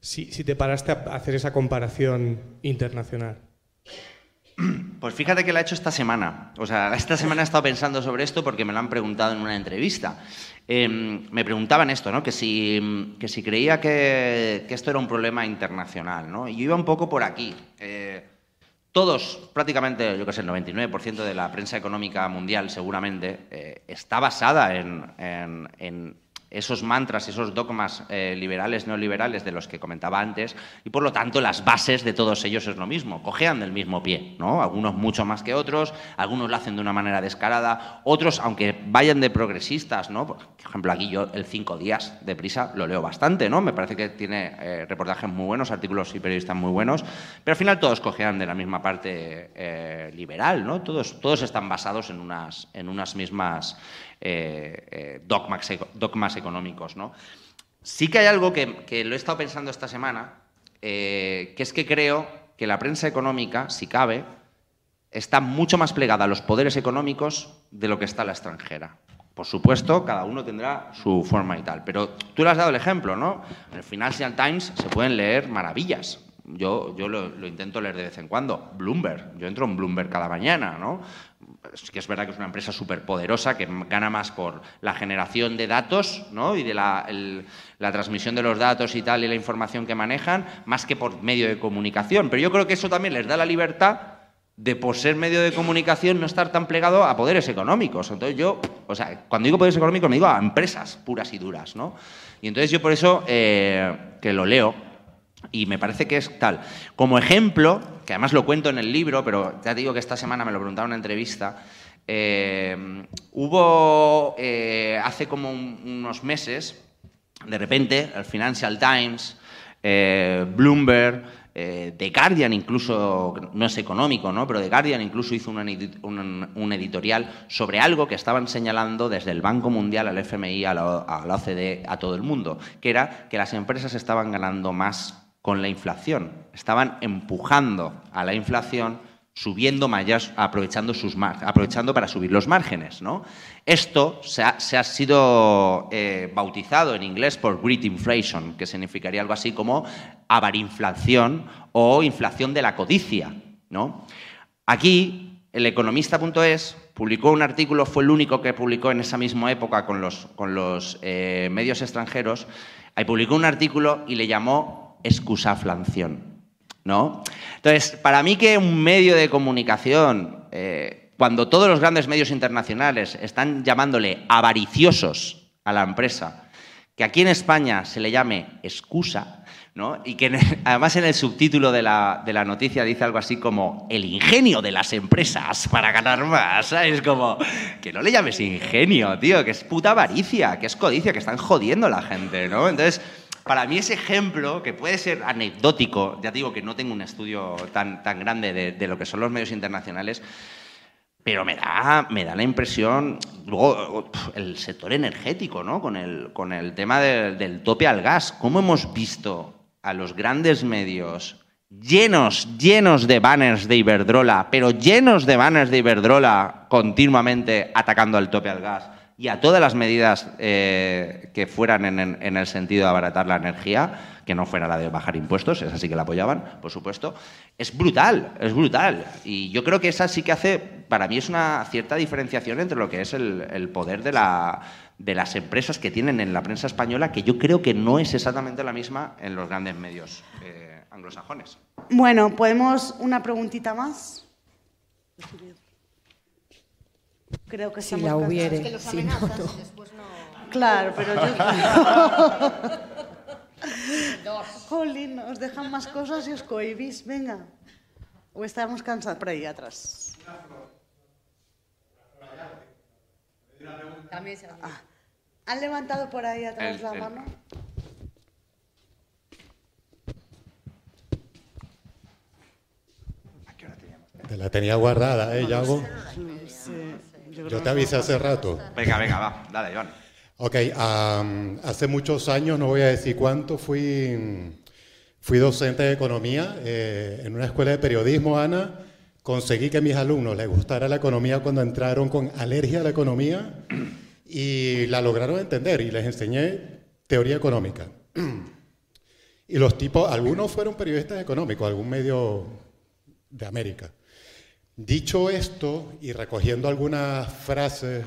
J: si, te paraste a hacer esa comparación internacional.
G: Pues fíjate que la he hecho esta semana. O sea, esta semana he estado pensando sobre esto porque me lo han preguntado en una entrevista. Em, me preguntaban esto, ¿no? que, si, que si creía que, esto era un problema internacional. ¿no? Y yo iba un poco por aquí. Eh, todos, prácticamente, yo que sé, el 99% de la prensa económica mundial seguramente eh, está basada en, esos mantras, esos dogmas eh, liberales, neoliberales de los que comentaba antes, y por lo tanto las bases de todos ellos es lo mismo, cojean del mismo pie, ¿no? Algunos mucho más que otros, algunos lo hacen de una manera descarada, otros, aunque vayan de progresistas, ¿no? Por ejemplo, aquí yo el cinco días de prisa lo leo bastante, ¿no? Me parece que tiene eh, reportajes muy buenos, artículos y periodistas muy buenos, pero al final todos cojean de la misma parte eh, liberal, ¿no? Todos, todos están basados en unas, en unas mismas eh, eh, dogmas, económicos. ¿no? Sí que hay algo que, lo he estado pensando esta semana, eh, que es que creo que la prensa económica, si cabe, está mucho más plegada a los poderes económicos de lo que está la extranjera. Por supuesto, cada uno tendrá su forma y tal, pero tú le has dado el ejemplo, ¿no? En el Financial Times se pueden leer maravillas. Yo, yo lo, lo, intento leer de vez en cuando. Bloomberg, yo entro en Bloomberg cada mañana, ¿no? Que es verdad que es una empresa súper poderosa que gana más por la generación de datos ¿no? y de la, transmisión de los datos y tal y la información que manejan, más que por medio de comunicación. Pero yo creo que eso también les da la libertad de, por ser medio de comunicación, no estar tan plegado a poderes económicos. Entonces yo, o sea, cuando digo poderes económicos me digo a empresas puras y duras, ¿no? Y entonces yo por eso eh, que lo leo y me parece que es tal. Como ejemplo, que además lo cuento en el libro, pero ya digo que esta semana me lo preguntaron en una entrevista, eh, hubo eh, hace como unos meses, de repente, el Financial Times, eh, Bloomberg, The Guardian incluso, no es económico, ¿no? pero The Guardian incluso hizo un, editorial sobre algo que estaban señalando desde el Banco Mundial al FMI, a la, a la OCDE, a todo el mundo, que era que las empresas estaban ganando más con la inflación. Estaban empujando a la inflación, subiendo mallas, aprovechando, sus aprovechando para subir los márgenes. ¿no? Esto se ha, sido eh, bautizado en inglés por Great Inflation, que significaría algo así como avarinflación o inflación de la codicia. ¿no? Aquí, el economista.es publicó un artículo, fue el único que publicó en esa misma época con los, con los eh, medios extranjeros, ahí publicó un artículo y le llamó excusaflación. ¿no? Entonces, para mí que un medio de comunicación, eh, cuando todos los grandes medios internacionales están llamándole avariciosos a la empresa, que aquí en España se le llame excusa, ¿no? y que además en el subtítulo de la, de la, noticia dice algo así como el ingenio de las empresas para ganar más. Es como que no le llames ingenio, tío, que es puta avaricia, que es codicia, que están jodiendo a la gente. ¿no? Entonces, para mí ese ejemplo, que puede ser anecdótico, ya digo que no tengo un estudio tan, tan grande de, lo que son los medios internacionales, pero me da, me da la impresión, luego el sector energético, ¿no? Con el, con el tema del tope al gas, ¿cómo hemos visto a los grandes medios llenos, llenos de banners de Iberdrola, pero llenos de banners de Iberdrola continuamente atacando al tope al gas? Y a todas las medidas eh, que fueran en, el sentido de abaratar la energía, que no fuera la de bajar impuestos, esa sí que la apoyaban, por supuesto, es brutal, es brutal. Y yo creo que esa sí que hace, para mí es una cierta diferenciación entre lo que es el, poder de, la, de las empresas que tienen en la prensa española, que yo creo que no es exactamente la misma en los grandes medios eh, anglosajones.
D: Bueno, ¿podemos una preguntita más? Creo que
K: si la hubiere. que si no,
D: Claro, pero yo. Jolín, os dejan más cosas y os cohibís. Venga. O estamos cansados por ahí atrás. Ah, ¿Han levantado por ahí atrás la mano?
L: Te la tenía guardada, ¿eh, Yago? Yo te avisé hace rato.
G: Venga, venga, va, dale, Iván.
L: Ok, hace muchos años, no voy a decir cuánto, fui, Fui docente de economía eh, en una escuela de periodismo, Ana. Conseguí que a mis alumnos les gustara la economía cuando entraron con alergia a la economía y la lograron entender y les enseñé teoría económica. Y los tipos, algunos fueron periodistas económicos, algún medio de América. Dicho esto y recogiendo algunas frases,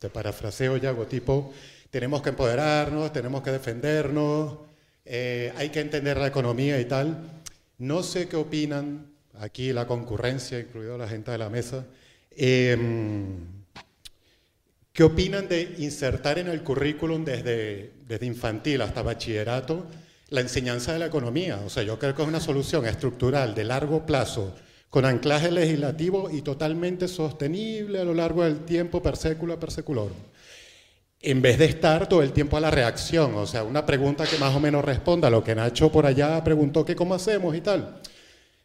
L: de parafraseo ya tipo, tenemos que empoderarnos, tenemos que defendernos, eh, hay que entender la economía y tal. No sé qué opinan aquí la concurrencia, incluido la gente de la mesa. Em, ¿Qué opinan de insertar en el currículum desde, desde infantil hasta bachillerato la enseñanza de la economía. O sea, yo creo que es una solución estructural de largo plazo, con anclaje legislativo y totalmente sostenible a lo largo del tiempo, per século per seculorum. En vez de estar todo el tiempo a la reacción, o sea, una pregunta que más o menos responda a lo que Nacho por allá preguntó, que cómo hacemos y tal.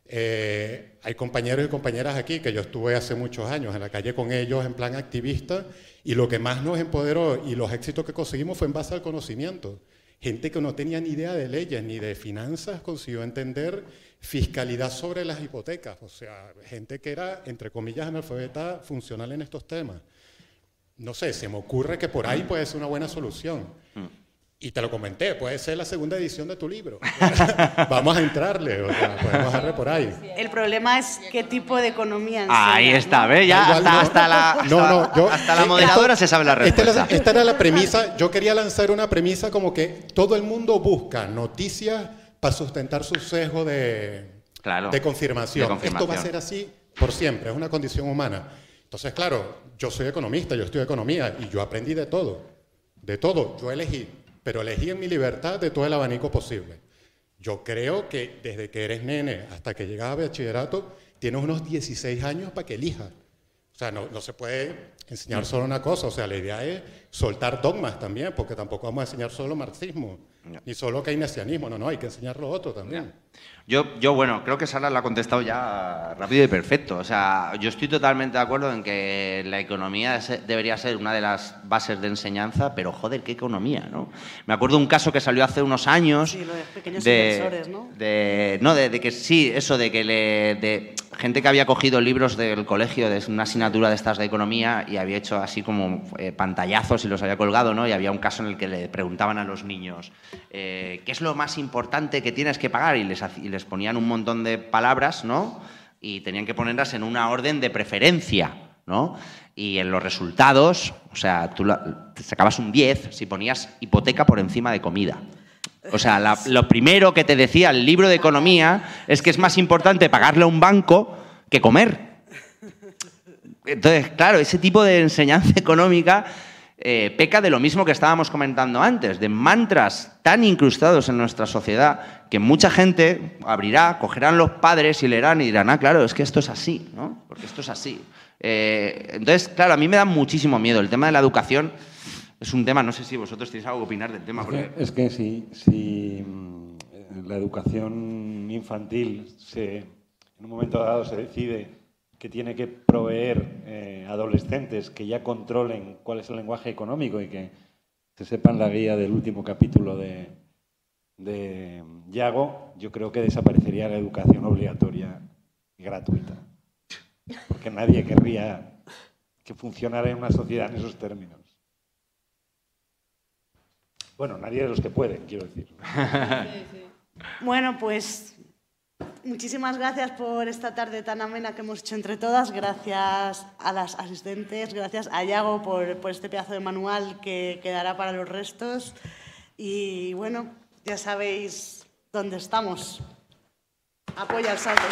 L: Eh, hay compañeros y compañeras aquí que yo estuve hace muchos años en la calle con ellos en plan activista y lo que más nos empoderó y los éxitos que conseguimos fue en base al conocimiento. Gente que no tenía ni idea de leyes ni de finanzas consiguió entender fiscalidad sobre las hipotecas. O sea, gente que era, entre comillas, analfabeta funcional en estos temas. No sé, se me ocurre que por ahí puede ser una buena solución. Y te lo comenté, puede ser la segunda edición de tu libro. Vamos a entrarle, o sea, podemos darle por ahí.
D: El problema es qué tipo de economía
G: Ahí está, ¿ves? Ya hasta, la, hasta, la moderadora se sabe la respuesta.
L: Esta, era la premisa, yo quería lanzar una premisa como que todo el mundo busca noticias para sustentar su sesgo de, de, confirmación. de confirmación. Esto va a ser así por siempre, es una condición humana. Entonces, claro, yo soy economista, yo estudio economía y yo aprendí de todo, de todo, yo elegí pero elegí en mi libertad de todo el abanico posible. Yo creo que desde que eres nene hasta que llegas a bachillerato, tienes unos 16 años para que elijas. O sea, no, no se puede enseñar solo una cosa, o sea, la idea es soltar dogmas también, porque tampoco vamos a enseñar solo marxismo, ni solo keynesianismo, no, no, hay que enseñar lo otro también.
G: Yo, yo, bueno, creo que Sara lo ha contestado ya rápido y perfecto. O sea, yo estoy totalmente de acuerdo en que la economía debería ser una de las bases de enseñanza, pero joder, qué economía, ¿no? Me acuerdo un caso que salió hace unos años.
D: Sí, lo de pequeños inversores, ¿no?
G: De, no, de, que sí, eso de que le. De, gente que había cogido libros del colegio de una asignatura de estas de economía y había hecho así como eh, pantallazos y los había colgado, ¿no? Y había un caso en el que le preguntaban a los niños eh, qué es lo más importante que tienes que pagar y les, les ponían un montón de palabras, ¿no? Y tenían que ponerlas en una orden de preferencia, ¿no? Y en los resultados, o sea, tú sacabas un 10 si ponías hipoteca por encima de comida. O sea, lo primero que te decía el libro de economía es que es más importante pagarle a un banco que comer. Entonces, claro, ese tipo de enseñanza económica eh, peca de lo mismo que estábamos comentando antes, de mantras tan incrustados en nuestra sociedad que mucha gente abrirá, cogerán los padres y leerán y dirán, ah, claro, es que esto es así, ¿no? Porque esto es así. Eh, entonces, claro, a mí me da muchísimo miedo. El tema de la educación es un tema, no sé si vosotros tenéis algo que opinar del tema.
H: Es que, si, si mm, la educación infantil se, en un momento dado se decide que tiene que proveer eh, adolescentes que ya controlen cuál es el lenguaje económico y que se sepan la guía del último capítulo de, de Yago, yo creo que desaparecería la educación obligatoria y gratuita. Porque nadie querría que funcionara en una sociedad en esos términos. Bueno, nadie de los que pueden, quiero decir.
D: Bueno, pues Muchísimas gracias por esta tarde tan amena que hemos hecho entre todas. Gracias a las asistentes, gracias a Yago por, por este pedazo de manual que quedará para los restos. Y bueno, ya sabéis dónde estamos. Apoya el salto.